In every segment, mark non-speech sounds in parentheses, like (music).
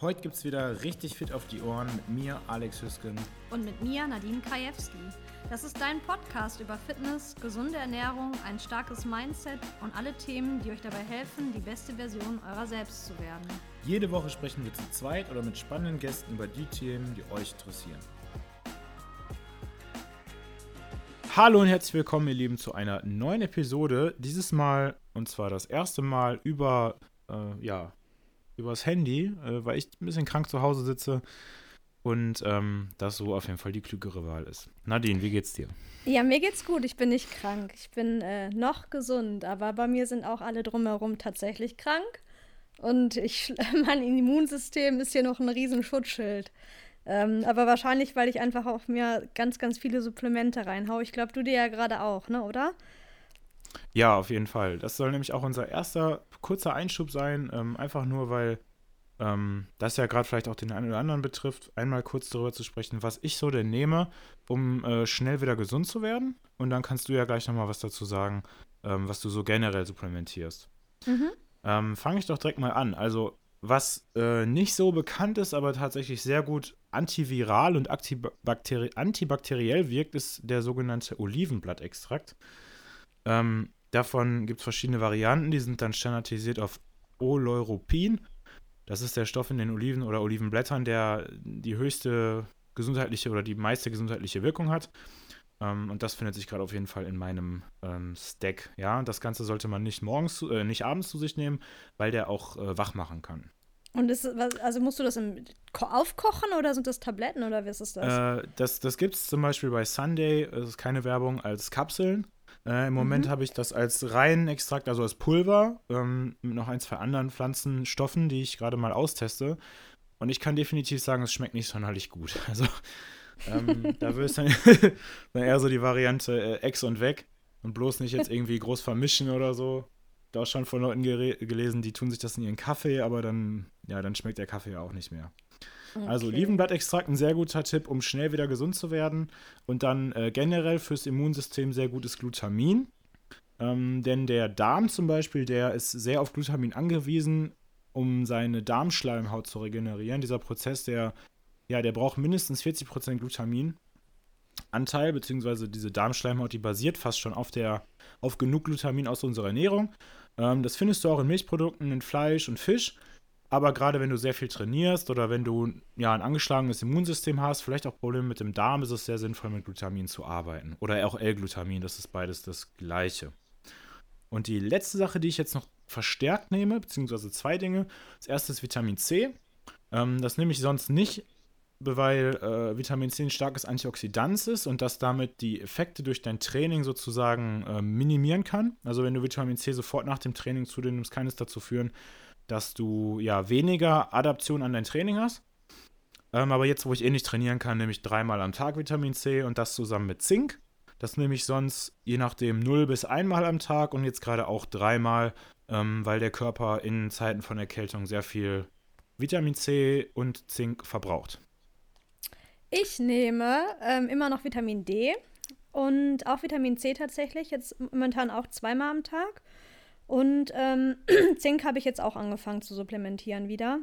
Heute gibt es wieder richtig fit auf die Ohren mit mir, Alex Hüsken. Und mit mir, Nadine Krajewski. Das ist dein Podcast über Fitness, gesunde Ernährung, ein starkes Mindset und alle Themen, die euch dabei helfen, die beste Version eurer selbst zu werden. Jede Woche sprechen wir zu zweit oder mit spannenden Gästen über die Themen, die euch interessieren. Hallo und herzlich willkommen, ihr Lieben, zu einer neuen Episode. Dieses Mal, und zwar das erste Mal über, äh, ja, übers Handy, äh, weil ich ein bisschen krank zu Hause sitze und ähm, das so auf jeden Fall die klügere Wahl ist. Nadine, wie geht's dir? Ja, mir geht's gut. Ich bin nicht krank. Ich bin äh, noch gesund, aber bei mir sind auch alle drumherum tatsächlich krank. Und ich, (laughs) mein Immunsystem ist hier noch ein riesen Schutzschild. Ähm, aber wahrscheinlich, weil ich einfach auf mir ganz, ganz viele Supplemente reinhaue. Ich glaube, du dir ja gerade auch, ne, oder? Ja, auf jeden Fall. Das soll nämlich auch unser erster kurzer Einschub sein. Ähm, einfach nur, weil ähm, das ja gerade vielleicht auch den einen oder anderen betrifft, einmal kurz darüber zu sprechen, was ich so denn nehme, um äh, schnell wieder gesund zu werden. Und dann kannst du ja gleich nochmal was dazu sagen, ähm, was du so generell supplementierst. Mhm. Ähm, Fange ich doch direkt mal an. Also, was äh, nicht so bekannt ist, aber tatsächlich sehr gut antiviral und antibakteri antibakteriell wirkt, ist der sogenannte Olivenblattextrakt. Ähm, davon gibt es verschiedene Varianten, die sind dann standardisiert auf Oleuropin. Das ist der Stoff in den Oliven oder Olivenblättern, der die höchste gesundheitliche oder die meiste gesundheitliche Wirkung hat. Ähm, und das findet sich gerade auf jeden Fall in meinem ähm, Stack. Ja, das Ganze sollte man nicht morgens, äh, nicht abends zu sich nehmen, weil der auch äh, wach machen kann. Und ist, also musst du das im, aufkochen oder sind das Tabletten oder wie ist das? Äh, das das gibt es zum Beispiel bei Sunday, das ist keine Werbung, als Kapseln. Äh, Im Moment mhm. habe ich das als reinen Extrakt, also als Pulver, ähm, mit noch ein, zwei anderen Pflanzenstoffen, die ich gerade mal austeste. Und ich kann definitiv sagen, es schmeckt nicht sonderlich gut. (laughs) Also ähm, da wird es dann, dann, eher so die Variante äh, Ex und weg und bloß nicht jetzt irgendwie groß vermischen oder so. Da auch schon von Leuten gelesen, die tun sich das in ihren Kaffee, aber dann, ja, dann schmeckt der Kaffee ja auch nicht mehr. Also okay. Also Olivenblattextrakt ein sehr guter Tipp, um schnell wieder gesund zu werden. Und dann äh, generell fürs Immunsystem sehr gutes Glutamin. Ähm, denn der Darm zum Beispiel, der ist sehr auf Glutamin angewiesen, um seine Darmschleimhaut zu regenerieren. Dieser Prozess, der, ja, der braucht mindestens 40% Glutamin. Anteil, beziehungsweise diese Darmschleimhaut, die basiert fast schon auf, der, auf genug Glutamin aus unserer Ernährung. Ähm, das findest du auch in Milchprodukten, in Fleisch und Fisch. Aber gerade wenn du sehr viel trainierst oder wenn du ja ein angeschlagenes Immunsystem hast, vielleicht auch Probleme mit dem Darm, ist es sehr sinnvoll, mit Glutamin zu arbeiten. Oder auch L-Glutamin, das ist beides das gleiche. Und die letzte Sache, die ich jetzt noch verstärkt nehme, beziehungsweise zwei Dinge. Das erste ist Vitamin C. Ähm, das nehme ich sonst nicht, weil äh, Vitamin C ein starkes Antioxidant ist und das damit die Effekte durch dein Training sozusagen äh, minimieren kann. Also wenn du Vitamin C sofort nach dem Training zu dir nimmst, kann es dazu führen, dass du ja weniger Adaption an dein Training hast. Ähm, aber jetzt, wo ich eh nicht trainieren kann, nehme ich dreimal am Tag Vitamin C und das zusammen mit Zink. Das nehme ich sonst je nachdem 0 bis einmal am Tag und jetzt gerade auch dreimal, ähm, weil der Körper in Zeiten von Erkältung sehr viel Vitamin C und Zink verbraucht. Ich nehme ähm, immer noch Vitamin D und auch Vitamin C tatsächlich, jetzt momentan auch zweimal am Tag. Und ähm, (clears throat) Zink habe ich jetzt auch angefangen zu supplementieren wieder.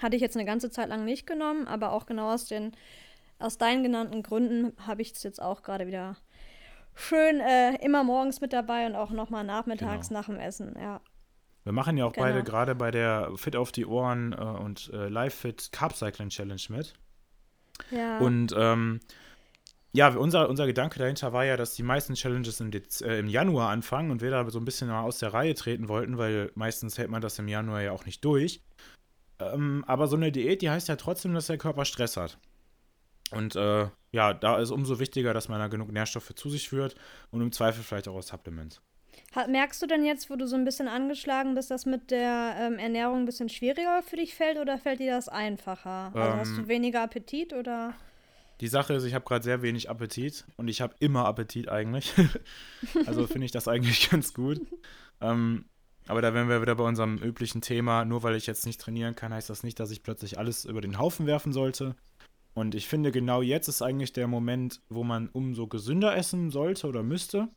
Hatte ich jetzt eine ganze Zeit lang nicht genommen, aber auch genau aus den aus deinen genannten Gründen habe ich es jetzt auch gerade wieder schön äh, immer morgens mit dabei und auch nochmal nachmittags genau. nach dem Essen, ja. Wir machen ja auch genau. beide gerade bei der Fit auf die Ohren äh, und äh, Live Fit Carb Cycling Challenge mit. Ja. Und ähm, ja, unser, unser Gedanke dahinter war ja, dass die meisten Challenges im, Dez äh, im Januar anfangen und wir da so ein bisschen aus der Reihe treten wollten, weil meistens hält man das im Januar ja auch nicht durch. Ähm, aber so eine Diät, die heißt ja trotzdem, dass der Körper Stress hat. Und äh, ja, da ist umso wichtiger, dass man da genug Nährstoffe zu sich führt und im Zweifel vielleicht auch aus Supplements. Merkst du denn jetzt, wo du so ein bisschen angeschlagen bist, dass mit der ähm, Ernährung ein bisschen schwieriger für dich fällt oder fällt dir das einfacher? Also ähm, hast du ähm, weniger Appetit oder? Die Sache ist, ich habe gerade sehr wenig Appetit und ich habe immer Appetit eigentlich. (laughs) also finde ich das eigentlich (laughs) ganz gut. Ähm, aber da wären wir wieder bei unserem üblichen Thema. Nur weil ich jetzt nicht trainieren kann, heißt das nicht, dass ich plötzlich alles über den Haufen werfen sollte. Und ich finde, genau jetzt ist eigentlich der Moment, wo man umso gesünder essen sollte oder müsste.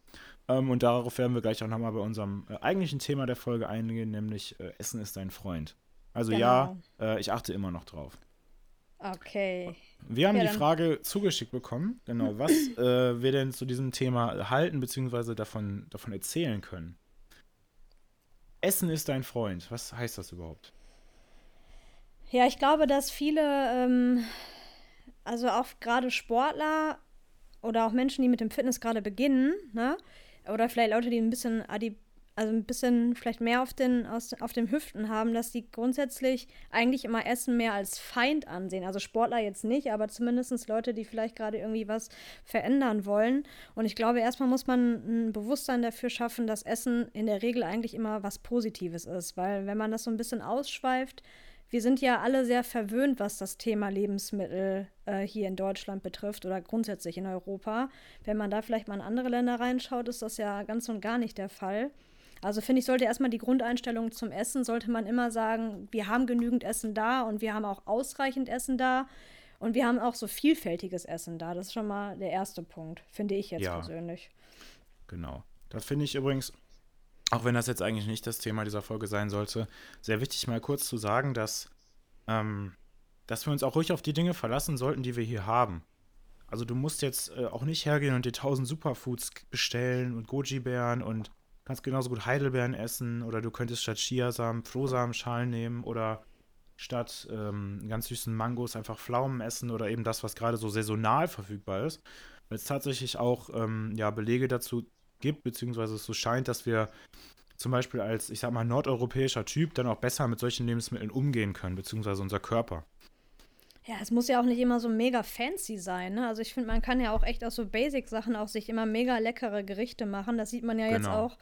Ähm, und darauf werden wir gleich auch nochmal bei unserem äh, eigentlichen Thema der Folge eingehen, nämlich äh, Essen ist dein Freund. Also Genau. ja, äh, ich achte immer noch drauf. Okay. Wir haben Ja, die Frage zugeschickt bekommen, genau, was (laughs) äh, wir denn zu diesem Thema halten bzw. Davon, davon erzählen können. Essen ist dein Freund. Was heißt das überhaupt? Ja, ich glaube, dass viele, ähm, also auch gerade Sportler oder auch Menschen, die mit dem Fitness gerade beginnen, ne? Oder vielleicht Leute, die ein bisschen adi also ein bisschen vielleicht mehr auf den, aus, auf den Hüften haben, dass die grundsätzlich eigentlich immer Essen mehr als Feind ansehen. Also Sportler jetzt nicht, aber zumindest Leute, die vielleicht gerade irgendwie was verändern wollen. Und ich glaube, erstmal muss man ein Bewusstsein dafür schaffen, dass Essen in der Regel eigentlich immer was Positives ist. Weil wenn man das so ein bisschen ausschweift, wir sind ja alle sehr verwöhnt, was das Thema Lebensmittel äh, hier in Deutschland betrifft oder grundsätzlich in Europa. Wenn man da vielleicht mal in andere Länder reinschaut, ist das ja ganz und gar nicht der Fall. Also finde ich, sollte erstmal die Grundeinstellung zum Essen, sollte man immer sagen, wir haben genügend Essen da und wir haben auch ausreichend Essen da und wir haben auch so vielfältiges Essen da. Das ist schon mal der erste Punkt, finde ich jetzt Ja. persönlich. Genau. Das finde ich übrigens, auch wenn das jetzt eigentlich nicht das Thema dieser Folge sein sollte, sehr wichtig mal kurz zu sagen, dass, ähm, dass wir uns auch ruhig auf die Dinge verlassen sollten, die wir hier haben. Also du musst jetzt äh, auch nicht hergehen und dir 1000 Superfoods bestellen und Goji-Beeren und kannst genauso gut Heidelbeeren essen oder du könntest statt Chiasamen Flohsamenschalen nehmen oder statt ähm, ganz süßen Mangos einfach Pflaumen essen oder eben das, was gerade so saisonal verfügbar ist. Weil es tatsächlich auch ähm, ja, Belege dazu gibt, beziehungsweise es so scheint, dass wir zum Beispiel als, ich sag mal, nordeuropäischer Typ dann auch besser mit solchen Lebensmitteln umgehen können, beziehungsweise unser Körper. Ja, es muss ja auch nicht immer so mega fancy sein. Ne? Also ich finde, man kann ja auch echt aus so Basic-Sachen auch sich immer mega leckere Gerichte machen. Das sieht man ja jetzt Genau. auch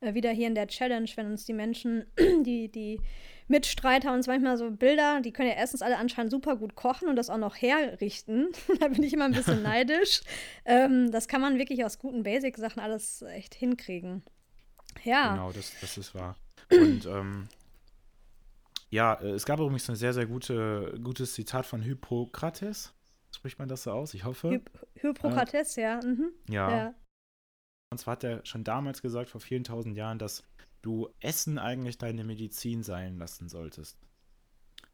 äh, wieder hier in der Challenge, wenn uns die Menschen, (clears throat) die, die Mitstreiter uns manchmal so Bilder, die können ja erstens alle anscheinend super gut kochen und das auch noch herrichten. (laughs) da bin ich immer ein bisschen (laughs) neidisch. Ähm, das kann man wirklich aus guten Basic-Sachen alles echt hinkriegen. Ja. Genau, das, das ist wahr. Und ähm, ja, äh, es gab übrigens ein sehr, sehr gute, gutes Zitat von Hippokrates. Spricht man das so aus? Ich hoffe. Hy Hippokrates, ja. Mhm. ja. ja. Und zwar hat er schon damals gesagt, vor vielen tausend Jahren, dass du Essen eigentlich deine Medizin sein lassen solltest.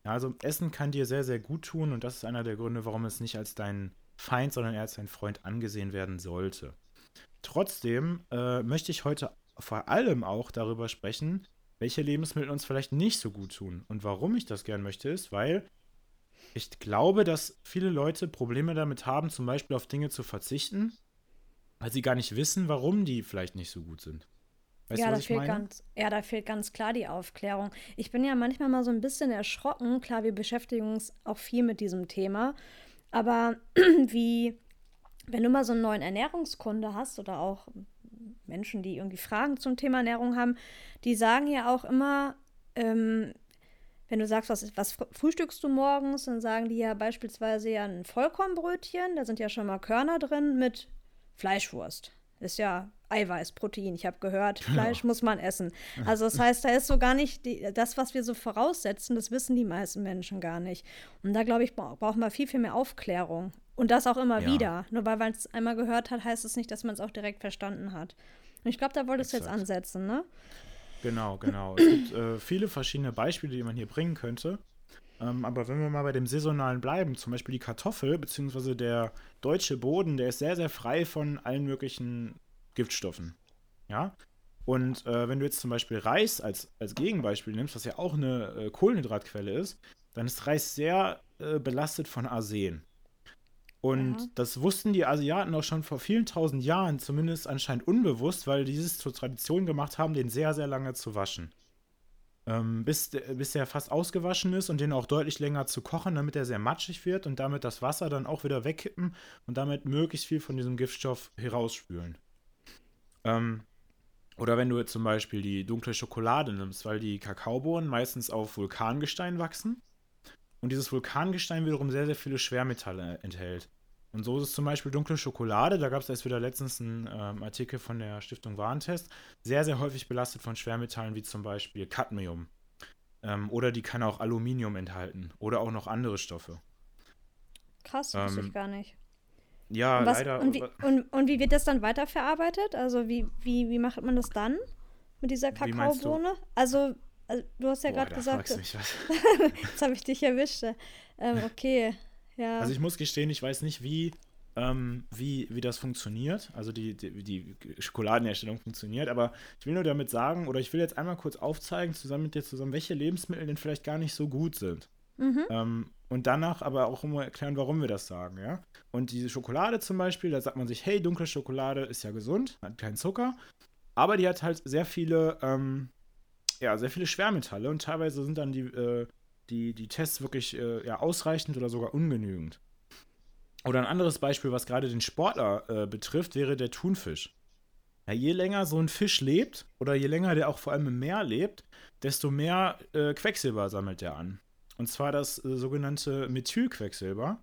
Ja, also Essen kann dir sehr, sehr gut tun und das ist einer der Gründe, warum es nicht als dein Feind, sondern eher als dein Freund angesehen werden sollte. Trotzdem äh, möchte ich heute vor allem auch darüber sprechen, welche Lebensmittel uns vielleicht nicht so gut tun. Und warum ich das gern möchte, ist, weil ich glaube, dass viele Leute Probleme damit haben, zum Beispiel auf Dinge zu verzichten, weil sie gar nicht wissen, warum die vielleicht nicht so gut sind. Weißt ja, du, da fehlt ganz, ja, da fehlt ganz klar die Aufklärung. Ich bin ja manchmal mal so ein bisschen erschrocken. Klar, wir beschäftigen uns auch viel mit diesem Thema. Aber (clears throat) wie, wenn du mal so einen neuen Ernährungskunde hast oder auch Menschen, die irgendwie Fragen zum Thema Ernährung haben, die sagen ja auch immer, ähm, wenn du sagst, was, was fr- frühstückst du morgens, dann sagen die ja beispielsweise ja ein Vollkornbrötchen, da sind ja schon mal Körner drin mit Fleischwurst. Ist ja Eiweiß, Protein. Ich habe gehört, Fleisch muss man essen. Also das heißt, da ist so gar nicht die, das, was wir so voraussetzen, das wissen die meisten Menschen gar nicht. Und da glaube ich, bra- brauchen wir viel, viel mehr Aufklärung. Und das auch immer Ja. wieder. Nur weil man es einmal gehört hat, heißt es nicht, dass man es auch direkt verstanden hat. Und ich glaube, da wolltest du jetzt ansetzen, ne? Genau, genau. Es gibt äh, viele verschiedene Beispiele, die man hier bringen könnte. Ähm, aber wenn wir mal bei dem Saisonalen bleiben, zum Beispiel die Kartoffel, beziehungsweise der deutsche Boden, der ist sehr, sehr frei von allen möglichen Giftstoffen. Ja? Und äh, wenn du jetzt zum Beispiel Reis als, als Gegenbeispiel nimmst, was ja auch eine äh, Kohlenhydratquelle ist, dann ist Reis sehr äh, belastet von Arsen. Und Ja. das wussten die Asiaten auch schon vor vielen tausend Jahren, zumindest anscheinend unbewusst, weil die dieses zur Tradition gemacht haben, den sehr, sehr lange zu waschen. Ähm, bis, der- bis der fast ausgewaschen ist und den auch deutlich länger zu kochen, damit er sehr matschig wird und damit das Wasser dann auch wieder wegkippen und damit möglichst viel von diesem Giftstoff herausspülen. Ähm, oder wenn du jetzt zum Beispiel die dunkle Schokolade nimmst, weil die Kakaobohnen meistens auf Vulkangestein wachsen und dieses Vulkangestein wiederum sehr, sehr viele Schwermetalle enthält. Und so ist es zum Beispiel dunkle Schokolade, da gab es erst wieder letztens einen ähm, Artikel von der Stiftung Warentest, sehr, sehr häufig belastet von Schwermetallen wie zum Beispiel Cadmium. Ähm, oder die kann auch Aluminium enthalten oder auch noch andere Stoffe. Krass, wusste Ähm, ich gar nicht. Ja, Und, was, leider. und, wie, und, und wie wird das dann weiterverarbeitet? Also wie, wie, wie macht man das dann mit dieser? Kakaobohne? Also also du hast ja gerade gesagt. Mich was. (laughs) Jetzt habe ich dich erwischt. Ähm, okay, ja. Also ich muss gestehen, ich weiß nicht, wie, ähm, wie, wie das funktioniert, also die, die, die Schokoladenherstellung funktioniert, aber ich will nur damit sagen, oder ich will jetzt einmal kurz aufzeigen, zusammen mit dir zusammen, welche Lebensmittel denn vielleicht gar nicht so gut sind. mhm. Ähm, und danach aber auch immer erklären, warum wir das sagen, ja. Und diese Schokolade zum Beispiel, da sagt man sich, hey, dunkle Schokolade ist ja gesund, hat keinen Zucker, aber die hat halt sehr viele, ähm, ja, sehr viele Schwermetalle und teilweise sind dann die, äh, die, die Tests wirklich äh, ja, ausreichend oder sogar ungenügend. Oder ein anderes Beispiel, was gerade den Sportler äh, betrifft, wäre der Thunfisch. Ja, je länger so ein Fisch lebt oder je länger der auch vor allem im Meer lebt, desto mehr äh, Quecksilber sammelt er an. Und zwar das äh, sogenannte Methylquecksilber,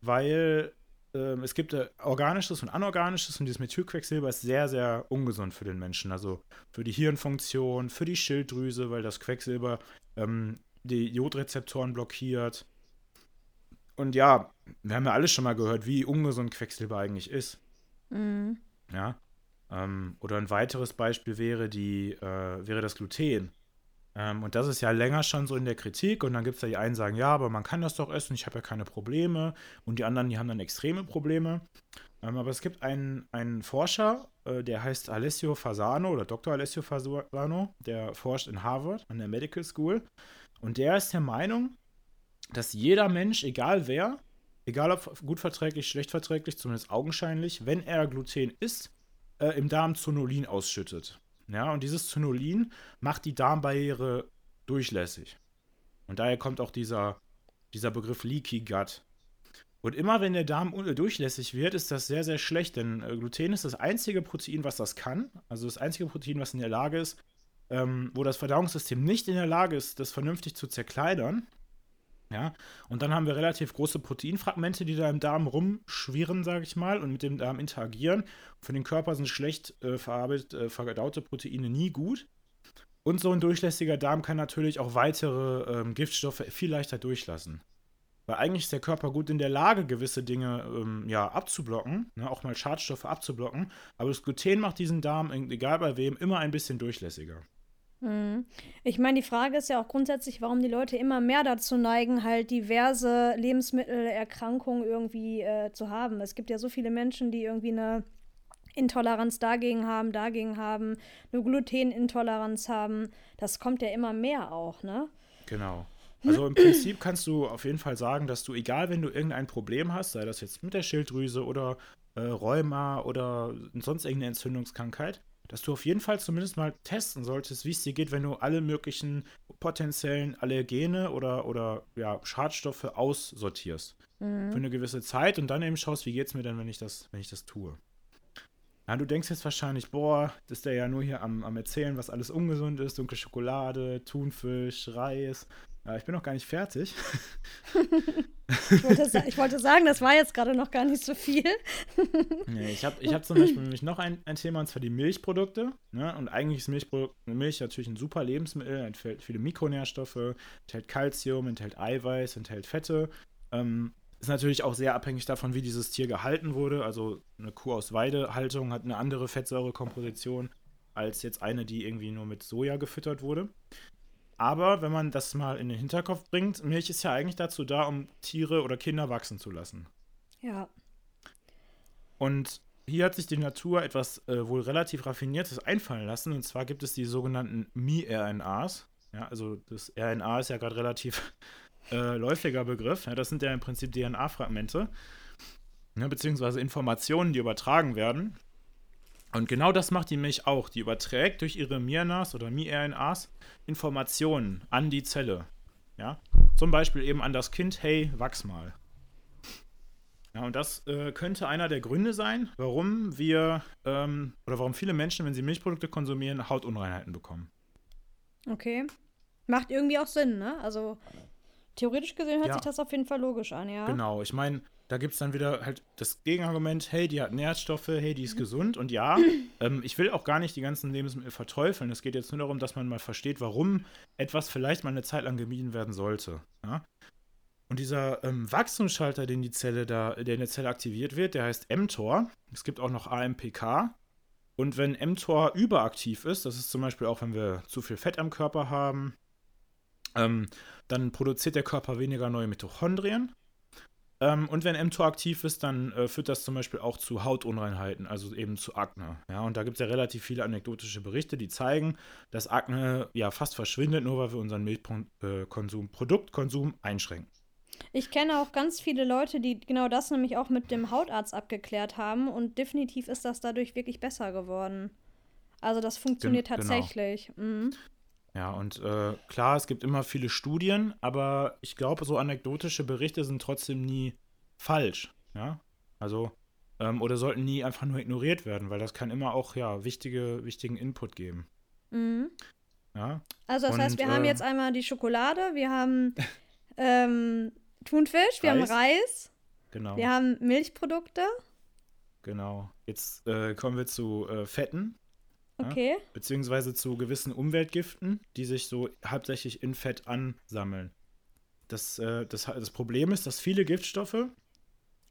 weil es gibt äh, organisches und anorganisches und dieses Methylquecksilber ist sehr, sehr ungesund für den Menschen. Also für die Hirnfunktion, für die Schilddrüse, weil das Quecksilber ähm, die Jodrezeptoren blockiert. Und ja, wir haben ja alle schon mal gehört, wie ungesund Quecksilber eigentlich ist. Mhm. Ja. Ähm, oder ein weiteres Beispiel wäre die, äh, wäre das Gluten. Ähm, und das ist ja länger schon so in der Kritik. Und dann gibt es ja die einen, sagen, ja, aber man kann das doch essen, ich habe ja keine Probleme. Und die anderen, die haben dann extreme Probleme. Ähm, aber es gibt einen, einen Forscher, äh, der heißt Alessio Fasano oder Dr. Alessio Fasano, der forscht in Harvard an der Medical School. Und der ist der Meinung, dass jeder Mensch, egal wer, egal ob gut verträglich, schlecht verträglich, zumindest augenscheinlich, wenn er Gluten isst, äh, im Darm Zonulin ausschüttet. Ja, und dieses Zonulin macht die Darmbarriere durchlässig. Und daher kommt auch dieser, dieser Begriff Leaky Gut. Und immer wenn der Darm durchlässig wird, ist das sehr, sehr schlecht, denn äh, Gluten ist das einzige Protein, was das kann. Also das einzige Protein, was in der Lage ist, ähm, wo das Verdauungssystem nicht in der Lage ist, das vernünftig zu zerkleidern. Ja, und dann haben wir relativ große Proteinfragmente, die da im Darm rumschwirren, sage ich mal, und mit dem Darm interagieren. Für den Körper sind schlecht äh, verarbeitet, äh, verdaute Proteine nie gut. Und so ein durchlässiger Darm kann natürlich auch weitere ähm, Giftstoffe viel leichter durchlassen. Weil eigentlich ist der Körper gut in der Lage, gewisse Dinge ähm, ja, abzublocken, ne, auch mal Schadstoffe abzublocken. Aber das Gluten macht diesen Darm, egal bei wem, immer ein bisschen durchlässiger. Mhm. Ich meine, die Frage ist ja auch grundsätzlich, warum die Leute immer mehr dazu neigen, halt diverse Lebensmittelerkrankungen irgendwie äh, zu haben. Es gibt ja so viele Menschen, die irgendwie eine Intoleranz dagegen haben, dagegen haben, eine Glutenintoleranz haben. Das kommt ja immer mehr auch, ne? Genau. Also im Prinzip kannst du auf jeden Fall sagen, dass du, egal wenn du irgendein Problem hast, sei das jetzt mit der Schilddrüse oder äh, Rheuma oder sonst irgendeine Entzündungskrankheit, dass du auf jeden Fall zumindest mal testen solltest, wie es dir geht, wenn du alle möglichen potenziellen Allergene oder, oder ja, Schadstoffe aussortierst. Mhm. Für eine gewisse Zeit und dann eben schaust, wie geht es mir denn, wenn ich das, wenn ich das tue. Ja, du denkst jetzt wahrscheinlich, boah, das ist der ja nur hier am, am Erzählen, was alles ungesund ist, dunkle Schokolade, Thunfisch, Reis. Ja, ich bin noch gar nicht fertig. ich, wollte, ich, wollte, sagen, das war jetzt gerade noch gar nicht so viel. nee, ich habe ich hab zum Beispiel nämlich noch ein, ein Thema, und zwar die Milchprodukte. Ne? Und eigentlich ist Milchprodukt, Milch natürlich ein super Lebensmittel, enthält viele Mikronährstoffe, enthält Kalzium, enthält Eiweiß, enthält Fette. Ähm, ist natürlich auch sehr abhängig davon, wie dieses Tier gehalten wurde. Also eine Kuh aus Weidehaltung hat eine andere Fettsäurekomposition als jetzt eine, die irgendwie nur mit Soja gefüttert wurde. Aber wenn man das mal in den Hinterkopf bringt, Milch ist ja eigentlich dazu da, um Tiere oder Kinder wachsen zu lassen. Ja. Und hier hat sich die Natur etwas äh, wohl relativ Raffiniertes einfallen lassen. Und zwar gibt es die sogenannten Mi-RNAs. Ja, also das RNA ist ja gerade relativ (laughs) äh, läufiger Begriff. Ja, das sind ja im Prinzip DNA-Fragmente, ja, beziehungsweise Informationen, die übertragen werden. Und genau das macht die Milch auch. Die überträgt durch ihre miRNAs oder miRNAs Informationen an die Zelle. Ja? Zum Beispiel eben an das Kind, hey, wachs mal. Ja, und das äh, könnte einer der Gründe sein, warum wir ähm, oder warum viele Menschen, wenn sie Milchprodukte konsumieren, Hautunreinheiten bekommen. Okay. Macht irgendwie auch Sinn, ne? Also theoretisch gesehen hört ja. sich das auf jeden Fall logisch an, ja. Genau, ich meine, da gibt es dann wieder halt das Gegenargument, hey, die hat Nährstoffe, hey, die ist mhm. gesund. Und ja, (clears throat) ähm, ich will auch gar nicht die ganzen Lebensmittel verteufeln. Es geht jetzt nur darum, dass man mal versteht, warum etwas vielleicht mal eine Zeit lang gemieden werden sollte. Ja? Und dieser ähm, Wachstumsschalter, den die Zelle da, der in der Zelle aktiviert wird, der heißt mTOR. Es gibt auch noch AMPK. Und wenn mTOR überaktiv ist, das ist zum Beispiel auch, wenn wir zu viel Fett am Körper haben, ähm, dann produziert der Körper weniger neue Mitochondrien. Ähm, und wenn mTOR aktiv ist, dann äh, führt das zum Beispiel auch zu Hautunreinheiten, also eben zu Akne. Ja, und da gibt es ja relativ viele anekdotische Berichte, die zeigen, dass Akne ja fast verschwindet, nur weil wir unseren Milchkonsum, Produktkonsum einschränken. Ich kenne auch ganz viele Leute, die genau das nämlich auch mit dem Hautarzt abgeklärt haben und definitiv ist das dadurch wirklich besser geworden. Also das funktioniert Gen genau. tatsächlich. Genau. Mhm. Ja, und äh, klar, es gibt immer viele Studien, aber ich glaube, so anekdotische Berichte sind trotzdem nie falsch. Ja, also ähm, oder sollten nie einfach nur ignoriert werden, weil das kann immer auch ja wichtige, wichtigen Input geben. Mhm. Ja. Also das und, heißt, wir äh, haben jetzt einmal die Schokolade, wir haben (laughs) ähm, Thunfisch, wir haben Reis. Genau. Wir haben Milchprodukte. Genau. Jetzt äh, kommen wir zu äh, Fetten. Okay. Ja? Beziehungsweise zu gewissen Umweltgiften, die sich so hauptsächlich in Fett ansammeln. Das, äh, das, das Problem ist, dass viele Giftstoffe,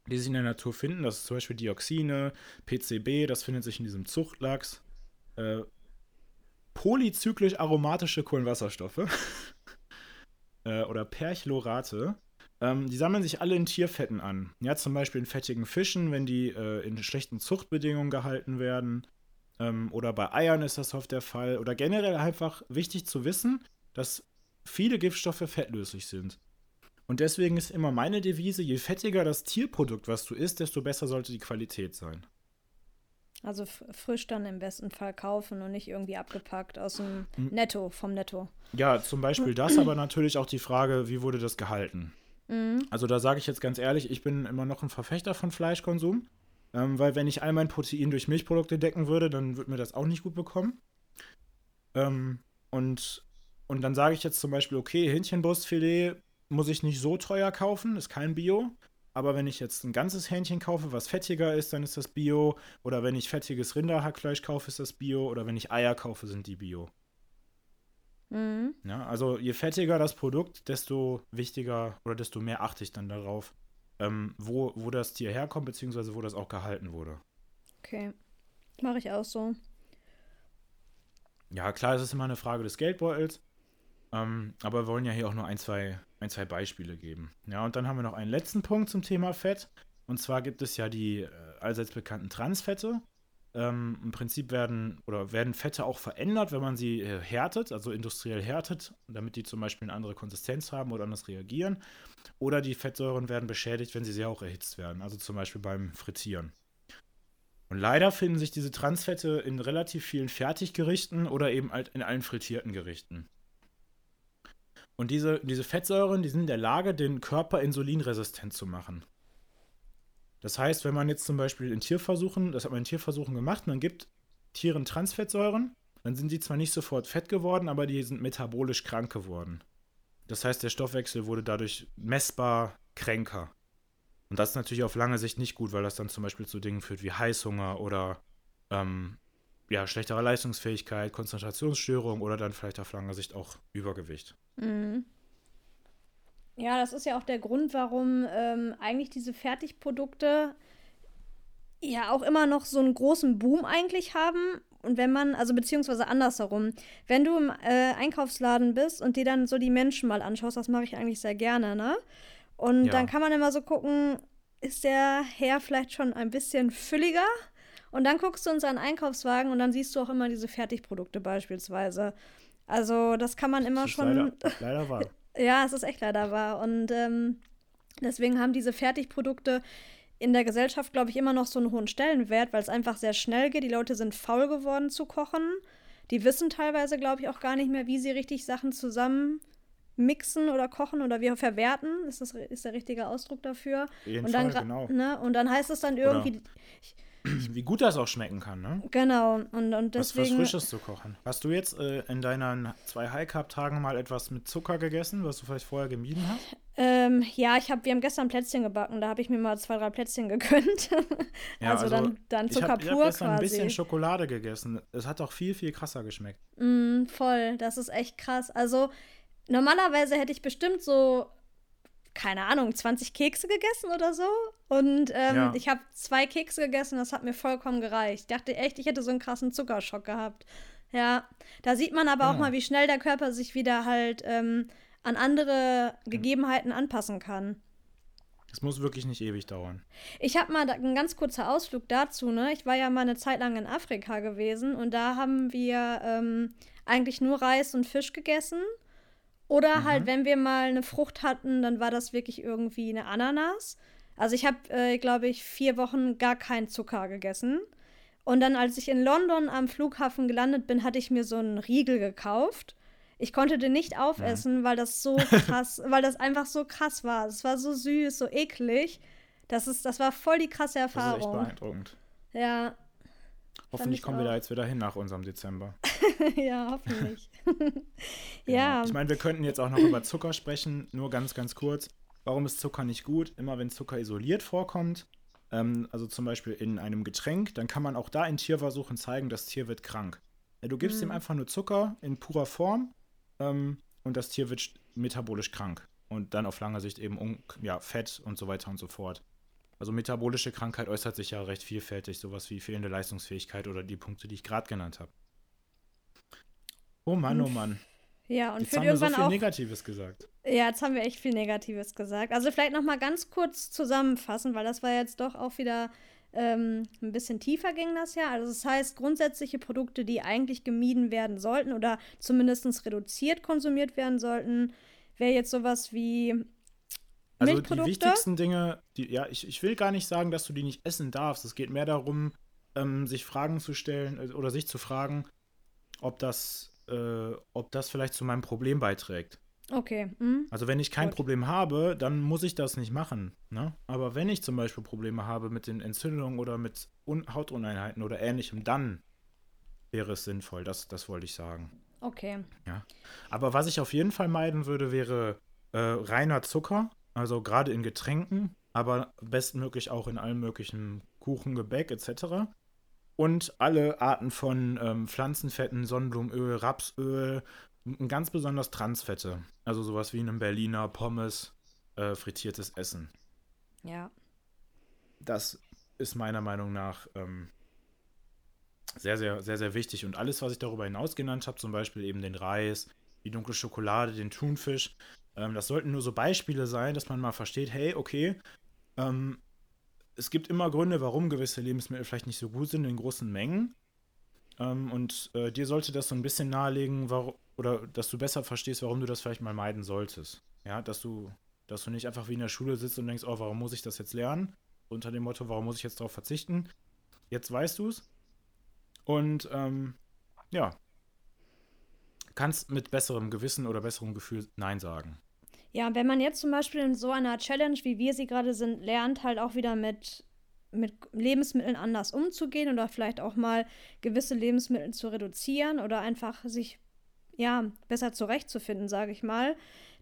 die sich in der Natur finden, das ist zum Beispiel Dioxine, PCB, das findet sich in diesem Zuchtlachs, äh, polyzyklisch aromatische Kohlenwasserstoffe (laughs) äh, oder Perchlorate, ähm, die sammeln sich alle in Tierfetten an. Ja, zum Beispiel in fettigen Fischen, wenn die äh, in schlechten Zuchtbedingungen gehalten werden. Ähm, oder bei Eiern ist das oft der Fall. Oder generell einfach wichtig zu wissen, dass viele Giftstoffe fettlöslich sind. Und deswegen ist immer meine Devise, je fettiger das Tierprodukt, was du isst, desto besser sollte die Qualität sein. Also frisch dann im besten Fall kaufen und nicht irgendwie abgepackt aus dem hm. Netto, vom Netto. Ja, zum Beispiel das, aber natürlich auch die Frage, wie wurde das gehalten? Mhm. Also da sage ich jetzt ganz ehrlich, ich bin immer noch ein Verfechter von Fleischkonsum, ähm, weil wenn ich all mein Protein durch Milchprodukte decken würde, dann würde mir das auch nicht gut bekommen. Ähm, und, und dann sage ich jetzt zum Beispiel, okay, Hähnchenbrustfilet muss ich nicht so teuer kaufen, ist kein Bio. Aber wenn ich jetzt ein ganzes Hähnchen kaufe, was fettiger ist, dann ist das Bio. Oder wenn ich fettiges Rinderhackfleisch kaufe, ist das Bio. Oder wenn ich Eier kaufe, sind die Bio. Mhm. Ja, also je fettiger das Produkt, desto wichtiger oder desto mehr achte ich dann darauf, ähm, wo, wo das Tier herkommt, beziehungsweise wo das auch gehalten wurde. Okay. Mache ich auch so. Ja, klar, es ist immer eine Frage des Geldbeutels. Ähm, aber wir wollen ja hier auch nur ein zwei, ein, zwei Beispiele geben. Ja, und dann haben wir noch einen letzten Punkt zum Thema Fett. Und zwar gibt es ja die äh, allseits bekannten Transfette. Ähm, Im Prinzip werden oder werden Fette auch verändert, wenn man sie äh, härtet, also industriell härtet, damit die zum Beispiel eine andere Konsistenz haben oder anders reagieren. Oder die Fettsäuren werden beschädigt, wenn sie sehr auch erhitzt werden, also zum Beispiel beim Frittieren. Und leider finden sich diese Transfette in relativ vielen Fertiggerichten oder eben halt in allen frittierten Gerichten. Und diese, diese Fettsäuren, die sind in der Lage, den Körper insulinresistent zu machen. Das heißt, wenn man jetzt zum Beispiel in Tierversuchen, das hat man in Tierversuchen gemacht, man gibt Tieren Transfettsäuren, dann sind die zwar nicht sofort fett geworden, aber die sind metabolisch krank geworden. Das heißt, der Stoffwechsel wurde dadurch messbar kränker. Und das ist natürlich auf lange Sicht nicht gut, weil das dann zum Beispiel zu Dingen führt wie Heißhunger oder ähm, ja, schlechtere Leistungsfähigkeit, Konzentrationsstörung oder dann vielleicht auf lange Sicht auch Übergewicht. Mhm. Ja, das ist ja auch der Grund, warum ähm, eigentlich diese Fertigprodukte ja auch immer noch so einen großen Boom eigentlich haben. Und wenn man, also beziehungsweise andersherum, wenn du im äh, Einkaufsladen bist und dir dann so die Menschen mal anschaust, das mache ich eigentlich sehr gerne, ne? Und ja. dann kann man immer so gucken, ist der Herr vielleicht schon ein bisschen fülliger? Und dann guckst du in seinen Einkaufswagen und dann siehst du auch immer diese Fertigprodukte beispielsweise. Also das kann man immer schon. Leider, leider wahr. (laughs) Ja, es ist echt leider wahr. Und ähm, deswegen haben diese Fertigprodukte in der Gesellschaft, glaube ich, immer noch so einen hohen Stellenwert, weil es einfach sehr schnell geht. Die Leute sind faul geworden zu kochen. Die wissen teilweise, glaube ich, auch gar nicht mehr, wie sie richtig Sachen zusammen mixen oder kochen oder wie verwerten, ist das ist der richtige Ausdruck dafür. Jeden und dann, Fall, genau. Ne, und dann heißt es dann irgendwie, ich, wie gut das auch schmecken kann, ne? Genau, und, und deswegen. Was, was Frisches zu kochen. Hast du jetzt äh, in deinen zwei High-Carb-Tagen mal etwas mit Zucker gegessen, was du vielleicht vorher gemieden hast? Ähm, ja, ich hab, wir haben gestern Plätzchen gebacken, da habe ich mir mal zwei, drei Plätzchen (laughs) gegönnt. ja, also, also, dann, dann Zucker ich hab, pur ich hab gestern quasi. ein bisschen Schokolade gegessen. Es hat auch viel, viel krasser geschmeckt. Mm, voll, das ist echt krass. Also normalerweise hätte ich bestimmt so keine Ahnung, 20 Kekse gegessen oder so. Und ähm, Ja. ich habe zwei Kekse gegessen, das hat mir vollkommen gereicht. Ich dachte echt, ich hätte so einen krassen Zuckerschock gehabt. Ja, da sieht man aber auch Genau. mal, wie schnell der Körper sich wieder halt ähm, an andere Gegebenheiten anpassen kann. Es muss wirklich nicht ewig dauern. Ich habe mal ein ganz kurzer Ausflug dazu, ne? Ich war ja mal eine Zeit lang in Afrika gewesen und da haben wir ähm, eigentlich nur Reis und Fisch gegessen. Oder halt, wenn wir mal eine Frucht hatten, dann war das wirklich irgendwie eine Ananas. Also ich habe, äh, glaube ich, vier Wochen gar keinen Zucker gegessen. Und dann, als ich in London am Flughafen gelandet bin, hatte ich mir so einen Riegel gekauft. Ich konnte den nicht aufessen, weil das so (laughs) krass, weil das einfach so krass war. Es war so süß, so eklig. Das, ist, das war voll die krasse Das ist echt Erfahrung. beeindruckend. Ja, Hoffentlich ich kommen wir auch. da jetzt wieder hin nach unserem Dezember. (laughs) ja, hoffentlich. (laughs) Genau. ja, Ich meine, wir könnten jetzt auch noch über Zucker sprechen, nur ganz, ganz kurz. Warum ist Zucker nicht gut? Immer wenn Zucker isoliert vorkommt, ähm, also zum Beispiel in einem Getränk, dann kann man auch da in Tierversuchen zeigen, das Tier wird krank. Ja, du gibst ihm einfach nur Zucker in purer Form ähm, und das Tier wird metabolisch krank. Und dann auf lange Sicht eben ja, Fett und so weiter und so fort. Also metabolische Krankheit äußert sich ja recht vielfältig, sowas wie fehlende Leistungsfähigkeit oder die Punkte, die ich gerade genannt habe. Oh Mann, oh Mann. ja, und Jetzt für haben wir so viel auch. Negatives gesagt. Ja, jetzt haben wir echt viel Negatives gesagt. Also vielleicht noch mal ganz kurz zusammenfassen, weil das war jetzt doch auch wieder ähm, ein bisschen tiefer ging das ja. Also das heißt, grundsätzliche Produkte, die eigentlich gemieden werden sollten oder zumindest reduziert konsumiert werden sollten, wäre jetzt sowas wie Also die wichtigsten Dinge, die, ja, ich, ich will gar nicht sagen, dass du die nicht essen darfst. Es geht mehr darum, ähm, sich Fragen zu stellen äh, oder sich zu fragen, ob das, äh, ob das vielleicht zu meinem Problem beiträgt. Okay. hm? Also wenn ich kein Gut. Problem habe, dann muss ich das nicht machen. Ne? Aber wenn ich zum Beispiel Probleme habe mit den Entzündungen oder mit Un Hautuneinheiten oder ähnlichem, dann wäre es sinnvoll. Das, das wollte ich sagen. Okay. Ja. Aber was ich auf jeden Fall meiden würde, wäre äh, reiner Zucker, also gerade in Getränken, aber bestmöglich auch in allen möglichen Kuchen, Gebäck etc. Und alle Arten von ähm, Pflanzenfetten, Sonnenblumenöl, Rapsöl, ganz besonders Transfette. Also sowas wie einem Berliner Pommes, äh, frittiertes Essen. Ja. Das ist meiner Meinung nach ähm, sehr, sehr, sehr, sehr wichtig. Und alles, was ich darüber hinaus genannt habe, zum Beispiel eben den Reis, die dunkle Schokolade, den Thunfisch, ähm, das sollten nur so Beispiele sein, dass man mal versteht, hey, okay, ähm, es gibt immer Gründe, warum gewisse Lebensmittel vielleicht nicht so gut sind in großen Mengen. Ähm, und äh, dir sollte das so ein bisschen nahelegen, warum, oder dass du besser verstehst, warum du das vielleicht mal meiden solltest. Ja, dass du, dass du nicht einfach wie in der Schule sitzt und denkst, oh, warum muss ich das jetzt lernen? Unter dem Motto, warum muss ich jetzt darauf verzichten? Jetzt weißt du es. Und ähm, ja, kannst mit besserem Gewissen oder besserem Gefühl Nein sagen. Ja, wenn man jetzt zum Beispiel in so einer Challenge, wie wir sie gerade sind, lernt, halt auch wieder mit, mit Lebensmitteln anders umzugehen oder vielleicht auch mal gewisse Lebensmittel zu reduzieren oder einfach sich ja besser zurechtzufinden, sage ich mal,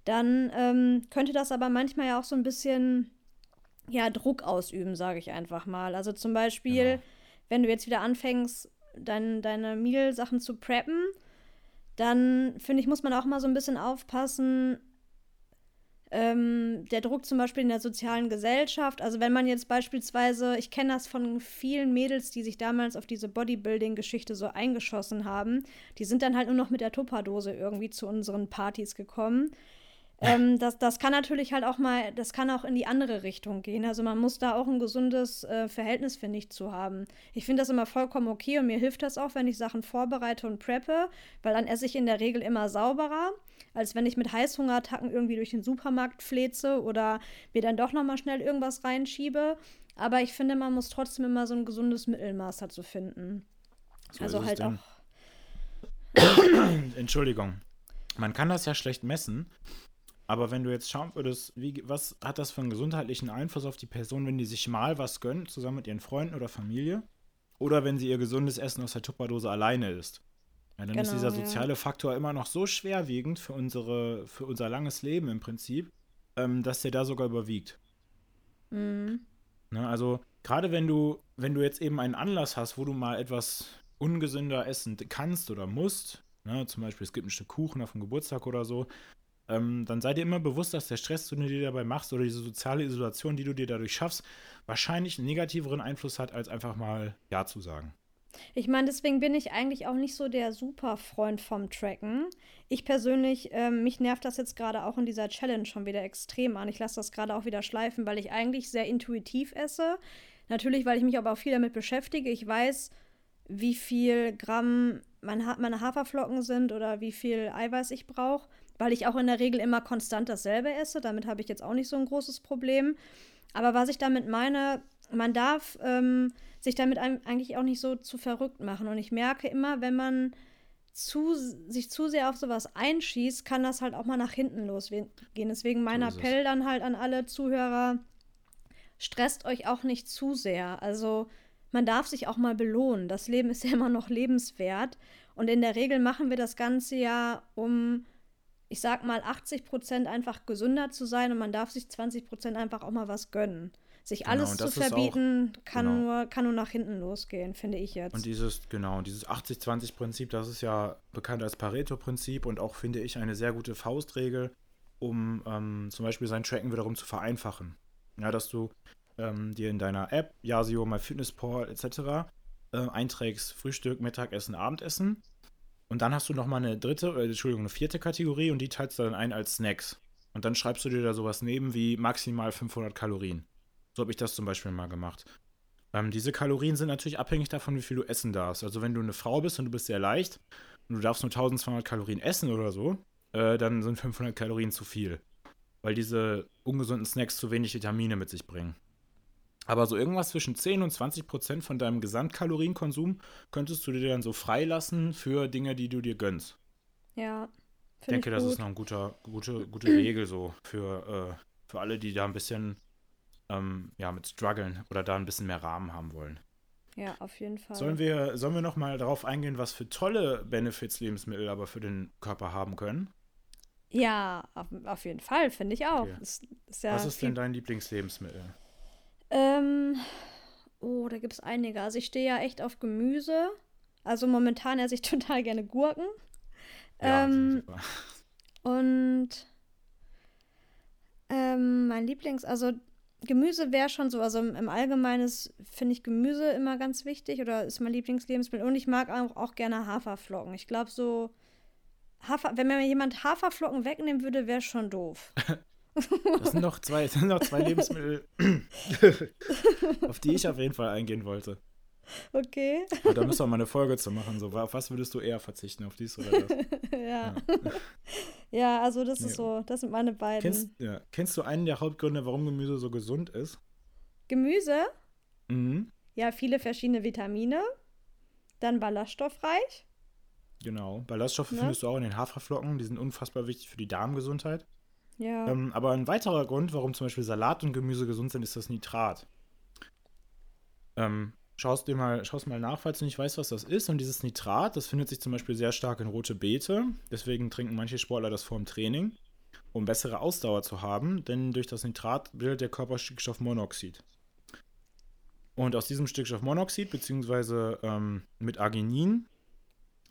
dann ähm, könnte das aber manchmal ja auch so ein bisschen ja Druck ausüben, sage ich einfach mal. Also zum Beispiel, Genau. wenn du jetzt wieder anfängst, dein, deine Meal-Sachen zu preppen, dann finde ich, muss man auch mal so ein bisschen aufpassen, ähm, der Druck zum Beispiel in der sozialen Gesellschaft. Also wenn man jetzt beispielsweise, ich kenne das von vielen Mädels, die sich damals auf diese Bodybuilding-Geschichte so eingeschossen haben, die sind dann halt nur noch mit der Tupperdose irgendwie zu unseren Partys gekommen. Ähm, das, das kann natürlich halt auch mal, das kann auch in die andere Richtung gehen. Also man muss da auch ein gesundes äh, Verhältnis, finde ich, zu haben. Ich finde das immer vollkommen okay und mir hilft das auch, wenn ich Sachen vorbereite und preppe, weil dann esse ich in der Regel immer sauberer, als wenn ich mit Heißhungerattacken irgendwie durch den Supermarkt fleze oder mir dann doch nochmal schnell irgendwas reinschiebe. Aber ich finde, man muss trotzdem immer so ein gesundes Mittelmaß dazu finden. So also halt auch. (coughs) Entschuldigung. Man kann das ja schlecht messen, aber wenn du jetzt schauen würdest, wie, was hat das für einen gesundheitlichen Einfluss auf die Person, wenn die sich mal was gönnt, zusammen mit ihren Freunden oder Familie? Oder wenn sie ihr gesundes Essen aus der Tupperdose alleine isst? Ja, dann ist Genau, dieser ja. soziale Faktor immer noch so schwerwiegend für, unsere, für unser langes Leben im Prinzip, ähm, dass der da sogar überwiegt. Mhm. Ne, also gerade wenn du, wenn du jetzt eben einen Anlass hast, wo du mal etwas ungesünder essen kannst oder musst, ne, zum Beispiel es gibt ein Stück Kuchen auf dem Geburtstag oder so, ähm, dann sei dir immer bewusst, dass der Stress, den du dir dabei machst oder diese soziale Isolation, die du dir dadurch schaffst, wahrscheinlich einen negativeren Einfluss hat, als einfach mal Ja zu sagen. Ich meine, deswegen bin ich eigentlich auch nicht so der Superfreund vom Tracken. Ich persönlich, ähm, mich nervt das jetzt gerade auch in dieser Challenge schon wieder extrem an. Ich lasse das gerade auch wieder schleifen, weil ich eigentlich sehr intuitiv esse. Natürlich, weil ich mich aber auch viel damit beschäftige. Ich weiß, wie viel Gramm meine Haferflocken sind oder wie viel Eiweiß ich brauche, weil ich auch in der Regel immer konstant dasselbe esse. Damit habe ich jetzt auch nicht so ein großes Problem. Aber was ich damit meine, man darf ähm, sich damit eigentlich auch nicht so zu verrückt machen. Und ich merke immer, wenn man zu, sich zu sehr auf sowas einschießt, kann das halt auch mal nach hinten losgehen. Deswegen mein Appell dann halt an alle Zuhörer, stresst euch auch nicht zu sehr. Also man darf sich auch mal belohnen. Das Leben ist ja immer noch lebenswert. Und in der Regel machen wir das Ganze ja, um, ich sag mal, 80 Prozent einfach gesünder zu sein und man darf sich 20 Prozent einfach auch mal was gönnen. Sich genau, alles zu verbieten, auch, kann, genau. nur, kann nur nach hinten losgehen, finde ich jetzt. Und dieses, genau, dieses 80-20-Prinzip, das ist ja bekannt als Pareto-Prinzip und auch, finde ich, eine sehr gute Faustregel, um ähm, zum Beispiel sein Tracken wiederum zu vereinfachen. Ja, dass du ähm, dir in deiner App, Yasio, MyFitnessPal etc. Äh, einträgst Frühstück, Mittagessen, Abendessen. Und dann hast du nochmal eine dritte, äh, Entschuldigung, eine vierte Kategorie und die teilst du dann ein als Snacks. Und dann schreibst du dir da sowas neben wie maximal 500 Kalorien. So habe ich das zum Beispiel mal gemacht. Ähm, diese Kalorien sind natürlich abhängig davon, wie viel du essen darfst. Also wenn du eine Frau bist und du bist sehr leicht und du darfst nur 1200 Kalorien essen oder so, äh, dann sind 500 Kalorien zu viel. Weil diese ungesunden Snacks zu wenig Vitamine mit sich bringen. Aber so irgendwas zwischen 10 und 20 Prozent von deinem Gesamtkalorienkonsum könntest du dir dann so freilassen für Dinge, die du dir gönnst. Ja. Ich denke, ich das ist noch eine gute, gute, gute (clears throat) Regel so für, äh, für alle, die da ein bisschen ähm, ja, mit strugglen oder da ein bisschen mehr Rahmen haben wollen. Ja, auf jeden Fall. Sollen wir, sollen wir noch mal darauf eingehen, was für tolle Benefits Lebensmittel aber für den Körper haben können? Ja, auf, auf jeden Fall, finde ich auch. Okay. Ist, ist ja was ist denn dein Lieblingslebensmittel? Ähm, oh, da gibt es einige. Also ich stehe ja echt auf Gemüse. Also momentan esse ich (laughs) total gerne Gurken. Ja, ähm. Und ähm, mein Lieblings, also Gemüse wäre schon so, also im, im Allgemeinen finde ich Gemüse immer ganz wichtig oder ist mein Lieblingslebensmittel. Und ich mag auch, auch gerne Haferflocken. Ich glaube, so, Hafer, wenn mir jemand Haferflocken wegnehmen würde, wäre schon doof. (laughs) Das sind noch zwei, (laughs) sind noch zwei Lebensmittel, (laughs) auf die ich auf jeden Fall eingehen wollte. Okay. Aber da müssen wir mal eine Folge zu machen. So, auf was würdest du eher verzichten, auf dies oder das? (laughs) ja. ja. ja. also das ist so, das sind meine beiden. Kennst, ja. Kennst du einen der Hauptgründe, warum Gemüse so gesund ist? Gemüse? Mhm. Ja, viele verschiedene Vitamine. Dann ballaststoffreich. Genau. Ballaststoffe ne? findest du auch in den Haferflocken. Die sind unfassbar wichtig für die Darmgesundheit. Ja. Ähm, aber ein weiterer Grund, warum zum Beispiel Salat und Gemüse gesund sind, ist das Nitrat. Ähm, schaust dir mal, schaust mal nach, falls du nicht weißt, was das ist. Und dieses Nitrat, das findet sich zum Beispiel sehr stark in rote Beete. Deswegen trinken manche Sportler das vor dem Training, um bessere Ausdauer zu haben. Denn durch das Nitrat bildet der Körper Stickstoffmonoxid. Und aus diesem Stickstoffmonoxid, beziehungsweise ähm, mit Arginin,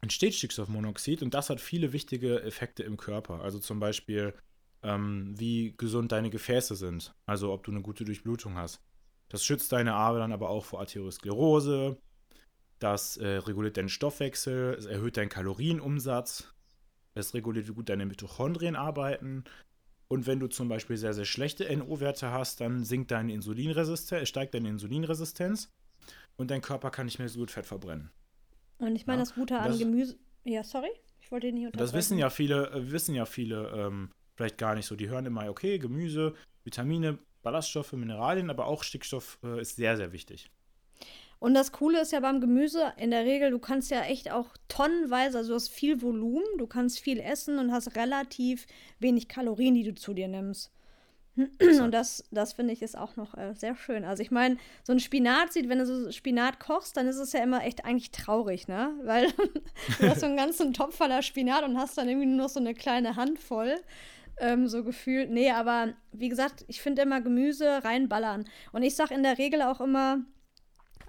entsteht Stickstoffmonoxid und das hat viele wichtige Effekte im Körper. Also zum Beispiel, ähm, wie gesund deine Gefäße sind. Also ob du eine gute Durchblutung hast. Das schützt deine Adern aber auch vor Arteriosklerose. Das äh, reguliert deinen Stoffwechsel, es erhöht deinen Kalorienumsatz, es reguliert, wie gut deine Mitochondrien arbeiten. Und wenn du zum Beispiel sehr, sehr schlechte NO-Werte hast, dann sinkt deine Insulinresistenz, steigt deine Insulinresistenz und dein Körper kann nicht mehr so gut Fett verbrennen. Und ich meine, ja? das Gute an das, Gemüse. Ja, sorry, ich wollte nicht unterbrechen. Das wissen ja viele, äh, wissen ja viele ähm, vielleicht gar nicht so. Die hören immer, okay, Gemüse, Vitamine, Ballaststoffe, Mineralien, aber auch Stickstoff äh, ist sehr, sehr wichtig. Und das Coole ist ja beim Gemüse, in der Regel, du kannst ja echt auch tonnenweise, also du hast viel Volumen, du kannst viel essen und hast relativ wenig Kalorien, die du zu dir nimmst. (clears throat) Und das, das finde ich ist auch noch äh, sehr schön. Also ich meine, so ein Spinat sieht, wenn du so Spinat kochst, dann ist es ja immer echt eigentlich traurig, ne? (laughs) Weil du hast so einen ganzen Topf voller Spinat und hast dann irgendwie nur noch so eine kleine Handvoll ähm, so gefühlt. Nee, aber wie gesagt, ich finde immer Gemüse reinballern. Und ich sage in der Regel auch immer,